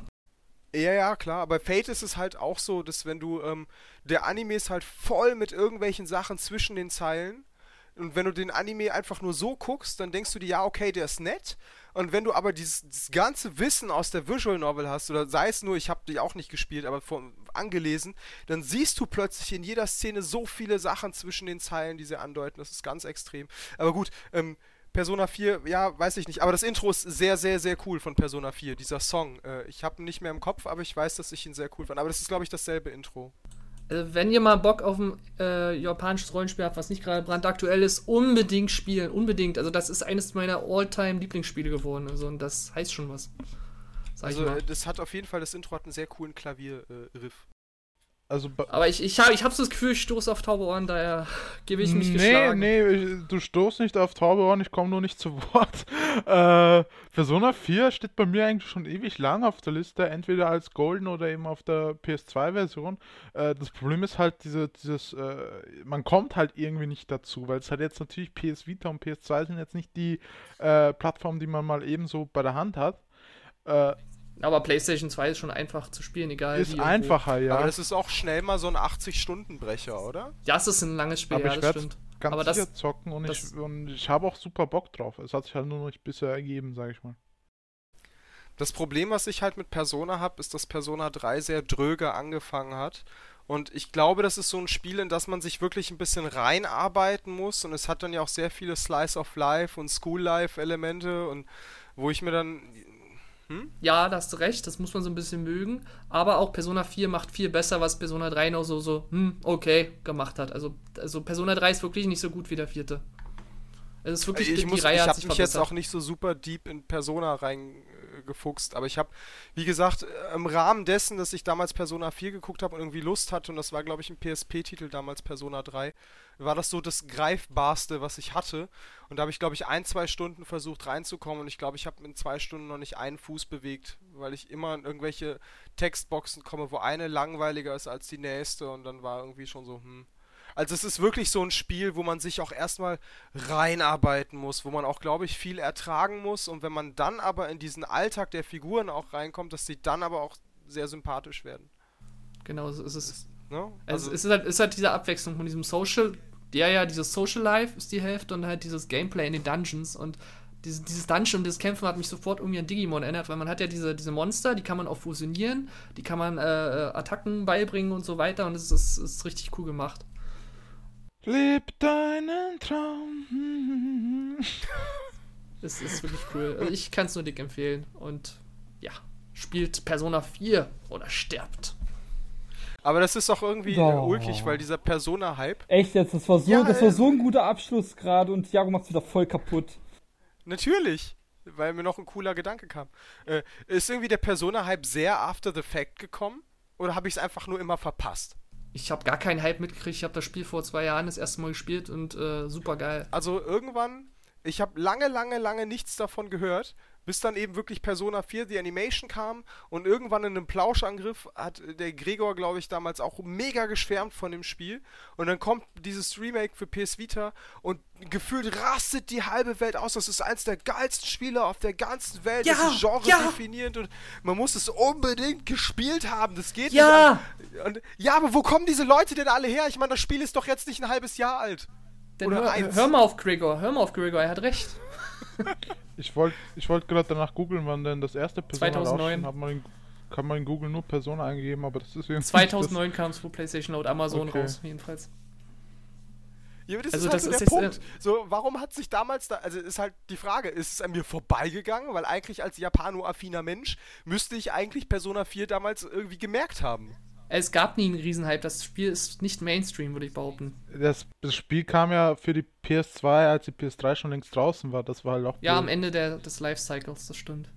Ja, ja, klar. Aber Fate ist es halt auch so, dass wenn du, ähm, der Anime ist halt voll mit irgendwelchen Sachen zwischen den Zeilen. Und wenn du den Anime einfach nur so guckst, dann denkst du dir, ja, okay, der ist nett. Und wenn du aber dieses, dieses ganze Wissen aus der Visual Novel hast, oder sei es nur, ich habe die auch nicht gespielt, aber vor, angelesen, dann siehst du plötzlich in jeder Szene so viele Sachen zwischen den Zeilen, die sie andeuten. Das ist ganz extrem. Aber gut, ähm, Persona 4, ja, weiß ich nicht. Aber das Intro ist sehr, sehr, sehr cool von Persona 4, dieser Song. Äh, ich habe ihn nicht mehr im Kopf, aber ich weiß, dass ich ihn sehr cool fand. Aber das ist, glaube ich, dasselbe Intro. Also, wenn ihr mal Bock auf ein äh, japanisches Rollenspiel habt, was nicht gerade brandaktuell ist, unbedingt spielen. Unbedingt. Also, das ist eines meiner All-Time-Lieblingsspiele geworden. Also, und das heißt schon was. Also, äh, das hat auf jeden Fall, das Intro hat einen sehr coolen Klavierriff. Also, Aber ich, ich habe ich hab so das Gefühl, ich stoße auf taube Ohren, daher gebe ich mich nee, geschlagen. nee, ich- du stoßt nicht auf taube Ohren, ich komme nur nicht zu Wort. Äh, Persona 4 steht bei mir eigentlich schon ewig lang auf der Liste, entweder als Golden oder eben auf der PS2-Version. Äh, das Problem ist halt diese, dieses, äh, man kommt halt irgendwie nicht dazu, weil es halt jetzt natürlich PS Vita und PS2 sind jetzt nicht die äh, Plattformen, die man mal ebenso bei der Hand hat. Äh, Aber PlayStation 2 ist schon einfach zu spielen, egal ist einfacher, ja. Aber das ist auch schnell mal so ein 80-Stunden-Brecher, oder? Ja, es ist ein langes Spiel, Aber ja, ich das stimmt. ganz aber das- zocken und das- ich, und ich habe auch super Bock drauf. Es hat sich halt nur noch nicht bisher ergeben, sage ich mal. Das Problem, was ich halt mit Persona habe, ist, dass Persona 3 sehr dröge angefangen hat. Und ich glaube, das ist so ein Spiel, in das man sich wirklich ein bisschen reinarbeiten muss. Und es hat dann ja auch sehr viele Slice of Life und School Life Elemente. Und wo ich mir dann. Ja, da hast du recht, das muss man so ein bisschen mögen. Aber auch Persona 4 macht viel besser, was Persona 3 noch so, so, hm, okay, gemacht hat. Also, also Persona 3 ist wirklich nicht so gut wie der vierte. Es ist wirklich, ich die, muss, Reihe ich hat habe sich mich jetzt verbessert. auch nicht so super deep in Persona reingefuchst, aber ich habe, wie gesagt, äh, im Rahmen dessen, dass ich damals Persona 4 geguckt habe und irgendwie Lust hatte, und das war, glaube ich, ein PSP-Titel damals, Persona 3, war das so das Greifbarste, was ich hatte. Und da habe ich, glaube ich, ein, zwei Stunden versucht reinzukommen und ich glaube, ich habe in zwei Stunden noch nicht einen Fuß bewegt, weil ich immer in irgendwelche Textboxen komme, wo eine langweiliger ist als die nächste und dann war irgendwie schon so, hm. Also es ist wirklich so ein Spiel, wo man sich auch erstmal reinarbeiten muss, wo man auch, glaube ich, viel ertragen muss. Und wenn man dann aber in diesen Alltag der Figuren auch reinkommt, dass sie dann aber auch sehr sympathisch werden. Genau, so ist es. Ne? Also, es ist halt, ist halt diese Abwechslung von diesem Social, ja, ja, dieses Social Life ist die Hälfte und halt dieses Gameplay in den Dungeons und dieses, dieses Dungeon und das Kämpfen hat mich sofort irgendwie an Digimon erinnert, weil man hat ja diese, diese Monster, die kann man auch fusionieren, die kann man äh, Attacken beibringen und so weiter und es ist, ist richtig cool gemacht. Leb deinen Traum. Es ist wirklich cool. Also ich kann es nur dick empfehlen und ja, spielt Persona 4 oder stirbt. Aber das ist doch irgendwie Oh. ulkig, weil dieser Persona-Hype, Echt jetzt, das war so, Ja, das war äh. so ein guter Abschluss gerade und Jago macht's wieder voll kaputt. natürlich, weil mir noch ein cooler Gedanke kam, äh, ist irgendwie der Persona-Hype sehr after the fact gekommen? Oder habe ich es einfach nur immer verpasst? Ich habe gar keinen Hype mitgekriegt. Ich habe das Spiel vor zwei Jahren das erste Mal gespielt und äh, super geil. Also irgendwann, ich habe lange, lange, lange nichts davon gehört, bis dann eben wirklich Persona 4 die Animation kam und irgendwann in einem Plauschangriff hat der Gregor, glaube ich, damals auch mega geschwärmt von dem Spiel und dann kommt dieses Remake für PS Vita und gefühlt rastet die halbe Welt aus. Das ist eins der geilsten Spiele auf der ganzen Welt. Ja, das ist genre ja. definierend und man muss es unbedingt gespielt haben. Das geht Ja. nicht. Und, ja, aber wo kommen diese Leute denn alle her? Ich meine, das Spiel ist doch jetzt nicht ein halbes Jahr alt. Denn Oder hör, eins. hör mal auf Gregor, hör mal auf Gregor, er hat recht. Ich wollte ich wollt gerade danach googeln, wann denn das erste Persona 2009. rauskommt. Hat man in, kann man in Google nur Persona eingegeben, aber das ist irgendwie. 2009 kam es für PlayStation Laut Amazon Okay. raus, jedenfalls. Ja, aber das Also ist halt das so ist der jetzt, Punkt. So, warum hat sich damals da, also ist halt die Frage, ist es an mir vorbeigegangen? Weil eigentlich als japano-affiner Mensch müsste ich eigentlich Persona 4 damals irgendwie gemerkt haben. Es gab nie einen Riesenhype, das Spiel ist nicht Mainstream, würde ich behaupten. Das, das Spiel kam ja für die PS2, als die PS3 schon längst draußen war. Das war halt auch. Ja, am. Ende der, des Lifecycles, das stimmt.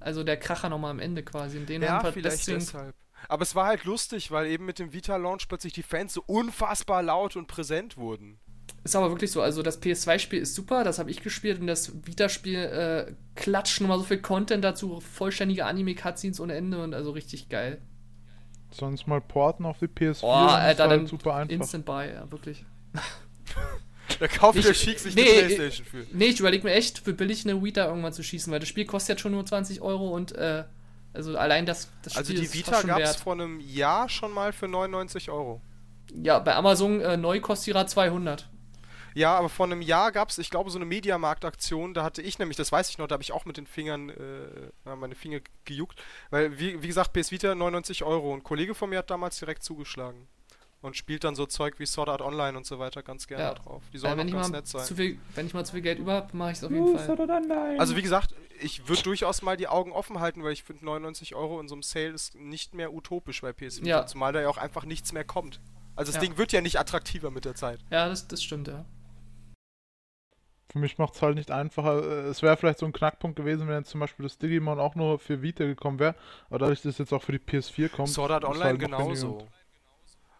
Also der Kracher nochmal am Ende quasi. Und den Ja, haben wir vielleicht deswegen. deshalb. Aber es war halt lustig, weil eben mit dem Vita-Launch plötzlich die Fans so unfassbar laut und präsent wurden. Ist aber wirklich so. Also das PS2-Spiel ist super, das habe ich gespielt und das Vita-Spiel äh, klatscht nochmal so viel Content dazu, vollständige Anime-Cutscenes ohne Ende und also richtig geil. Sonst mal porten auf die PS4. Oh, Alter, halt dann super einfach. Instant Buy, ja, wirklich. Da kauft Ich- der Schick sich nee, eine Playstation für. Nee, ich überlege mir echt, für billig eine Vita irgendwann zu schießen, weil das Spiel kostet jetzt schon nur 20 Euro und äh, also allein das, das Also Spiel die ist Vita gab es vor einem Jahr schon mal für 99 Euro. Ja, bei Amazon äh, neu kostet die gerade 200. Ja, aber vor einem Jahr gab es, ich glaube, so eine Mediamarkt-Aktion, da hatte ich nämlich, das weiß ich noch, da habe ich auch mit den Fingern, äh, ja, meine Finger gejuckt, weil, wie, wie gesagt, PS Vita 99 Euro. Ein Kollege von mir hat damals direkt zugeschlagen. Und spielt dann so Zeug wie Sword Art Online und so weiter ganz gerne Ja. drauf. Die Äh, sollen wenn, ich auch ganz mal nett sein. zu viel, wenn ich mal zu viel Geld über habe, mache ich es auf jeden Uh, Fall. Sword Art Online. Also wie gesagt, ich würde durchaus mal die Augen offen halten, weil ich finde 99 Euro in so einem Sale ist nicht mehr utopisch bei PS Vita, Ja. zumal da ja auch einfach nichts mehr kommt. Also das Ja. Ding wird ja nicht attraktiver mit der Zeit. Ja, das, das stimmt, ja. Für mich macht es halt nicht einfacher. Äh, Es wäre vielleicht so ein Knackpunkt gewesen, wenn jetzt zum Beispiel das Digimon auch nur für Vita gekommen wäre. Aber dadurch, dass es jetzt auch für die PS4 kommt. Sword Art ist Online halt genauso.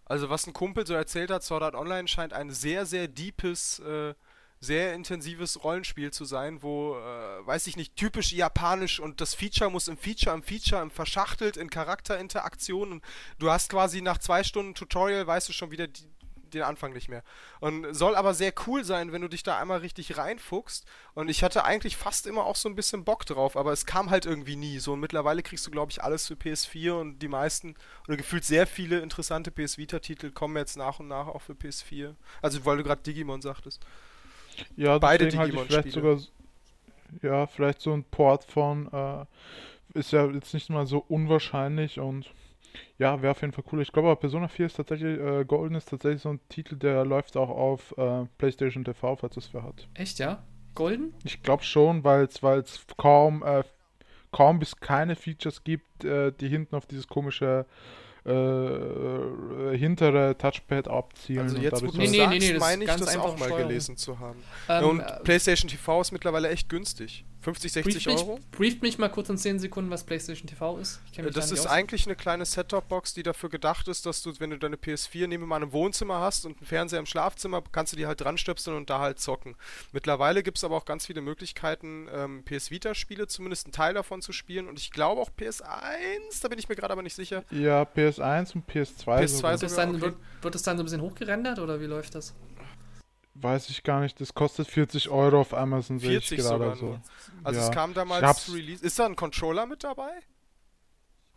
Also was ein Kumpel so erzählt hat, Sword Art Online scheint ein sehr, sehr deepes, äh, sehr intensives Rollenspiel zu sein, wo, äh, weiß ich nicht, typisch japanisch und das Feature muss im Feature, im Feature, im verschachtelt, in Charakterinteraktionen. Du hast quasi nach zwei Stunden Tutorial, weißt du schon wieder die, den Anfang nicht mehr. Und soll aber sehr cool sein, wenn du dich da einmal richtig reinfuchst. Und ich hatte eigentlich fast immer auch so ein bisschen Bock drauf, aber es kam halt irgendwie nie. So und mittlerweile kriegst du, glaube ich, alles für PS4 und die meisten oder gefühlt sehr viele interessante PS Vita-Titel kommen jetzt nach und nach auch für PS4. Also weil du gerade Digimon sagtest. Ja, Beide Digimon-Spiele. sogar. Ja, vielleicht so ein Port von. Äh, ist ja jetzt nicht mal so unwahrscheinlich und. Ja, wäre auf jeden Fall cool. Ich glaube aber Persona 4 ist tatsächlich, äh, Golden ist tatsächlich so ein Titel, der läuft auch auf äh, PlayStation TV, falls es wer hat. Echt, ja? Golden? Ich glaube schon, weil es kaum, äh, kaum bis keine Features gibt, äh, die hinten auf dieses komische äh, äh, hintere Touchpad abzielen. Also und jetzt, wo du Nee, so- nee, nee, nee, das meine ich ganz das auch mal gelesen zu haben. Ähm, und äh, PlayStation TV ist mittlerweile echt günstig. 50, 60 brieft Euro? Mich, brieft mich mal kurz in 10 Sekunden, was PlayStation TV ist. Ich kenn mich Das da ist aus. eigentlich eine kleine Set-Top-Box, die dafür gedacht ist, dass du, wenn du deine PS4 neben mal im Wohnzimmer hast und einen Fernseher im Schlafzimmer, kannst du die halt dran stöpseln und da halt zocken. Mittlerweile gibt es aber auch ganz viele Möglichkeiten, ähm, PS Vita-Spiele, zumindest einen Teil davon zu spielen und ich glaube auch PS1, da bin ich mir gerade aber nicht sicher. Ja, PS1 und PS2. PS2 sogar. Sogar, dann, okay. wird, wird das dann so ein bisschen hochgerendert oder wie läuft das? Weiß ich gar nicht. Das kostet 40 Euro auf Amazon, sehe ich 40 gerade so. nur. Also Ja. es kam damals zu Release. Ist da ein Controller mit dabei?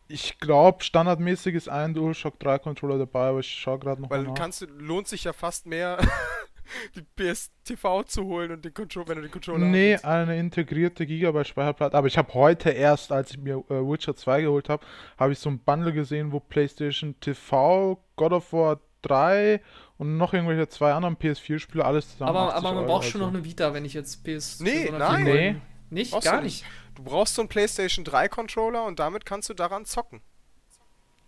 Ich glaube, standardmäßig ist ein DualShock 3 Controller dabei, aber ich schaue gerade noch Weil mal kannst du, lohnt sich ja fast mehr, die PS-TV zu holen und den Controller, wenn du den Controller Nee, hast. eine integrierte Gigabyte Speicherplatte. Aber ich habe heute erst, als ich mir äh, Witcher 2 geholt habe, habe ich so ein Bundle gesehen, wo PlayStation TV, God of War 3 und noch irgendwelche zwei anderen PS4-Spiele alles zusammen. Aber, 80 aber man Euro, braucht schon noch also. eine Vita, wenn ich jetzt PS. Nee, Persona nein. 4 Nee. Nicht? Brauchst Gar du nicht. Du brauchst so einen PlayStation 3 Controller und damit kannst du daran zocken.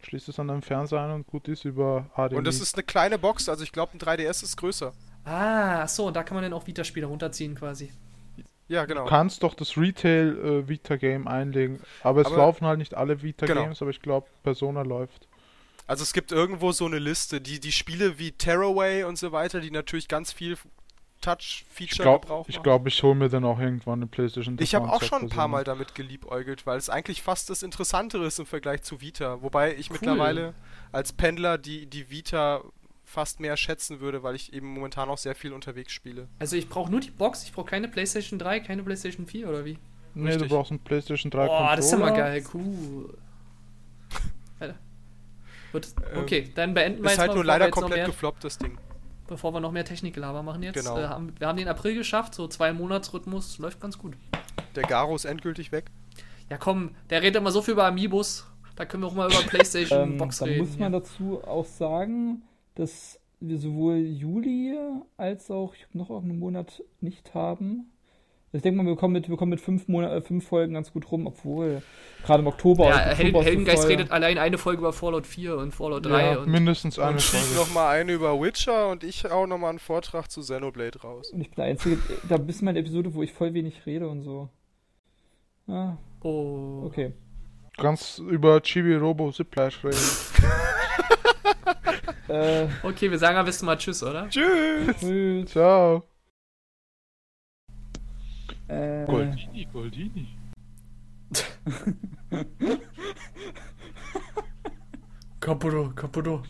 Schließt es an deinem Fernseher ein und gut ist über HDMI. Und das ist eine kleine Box, also ich glaube, ein 3DS ist größer. Ah, ach so, und da kann man dann auch Vita-Spiele runterziehen quasi. Ja, genau. Du kannst doch das Retail äh, einlegen, aber es Aber- laufen halt nicht alle Vita Genau. Aber ich glaube Persona läuft. Also es gibt irgendwo so eine Liste, die, die Spiele wie Tearaway und so weiter, die natürlich ganz viel Touch-Feature glaube, gebrauchen. ich, glaub, ich hole mir dann auch irgendwann eine PlayStation. Ich habe auch schon ein paar Mal damit geliebäugelt, weil es eigentlich fast das Interessantere ist im Vergleich zu Vita. Wobei ich Cool. mittlerweile als Pendler die, die Vita fast mehr schätzen würde, weil ich eben momentan auch sehr viel unterwegs spiele. Also ich brauche nur die Box, ich brauche keine PlayStation 3, keine PlayStation 4 oder wie? Nee, Richtig. du brauchst einen PlayStation 3 Boah, das ist ja mal geil, cool. Alter. Gut, Ähm, okay, dann beenden wir Ist jetzt halt mal, nur bevor wir leider komplett mehr, gefloppt, das Ding. bevor wir noch mehr Technikgelaber machen jetzt. Genau. Äh, haben, wir haben den April geschafft, so zwei Monatsrhythmus, läuft ganz gut. Der Garo ist endgültig weg. Ja komm, der redet immer so viel über Amiibos, da können wir auch mal über PlayStation Ähm, Box da reden. muss man ja. dazu auch sagen, dass wir sowohl Juli als auch ich hab noch einen Monat nicht haben. Ich denke mal, wir kommen mit, wir kommen mit fünf, Monat, äh, fünf Folgen ganz gut rum, obwohl gerade im Oktober. ja, Oktober Hel so Heldengeist voll. redet allein eine Folge über Fallout 4 und Fallout 3 Ja, und mindestens eine Und Folge. nochmal eine über Witcher und ich hau nochmal einen Vortrag zu Xenoblade raus. Und ich bin der Einzige, da bist du mal eine Episode, wo ich voll wenig rede und so. Ah, oh. okay. Ganz über Chibi Robo Ziplash reden. Äh, Okay, wir sagen am besten mal Tschüss, oder? Tschüss! tschüss. Ciao. Äh, Goldini, Goldini. Kaputo, kaputo.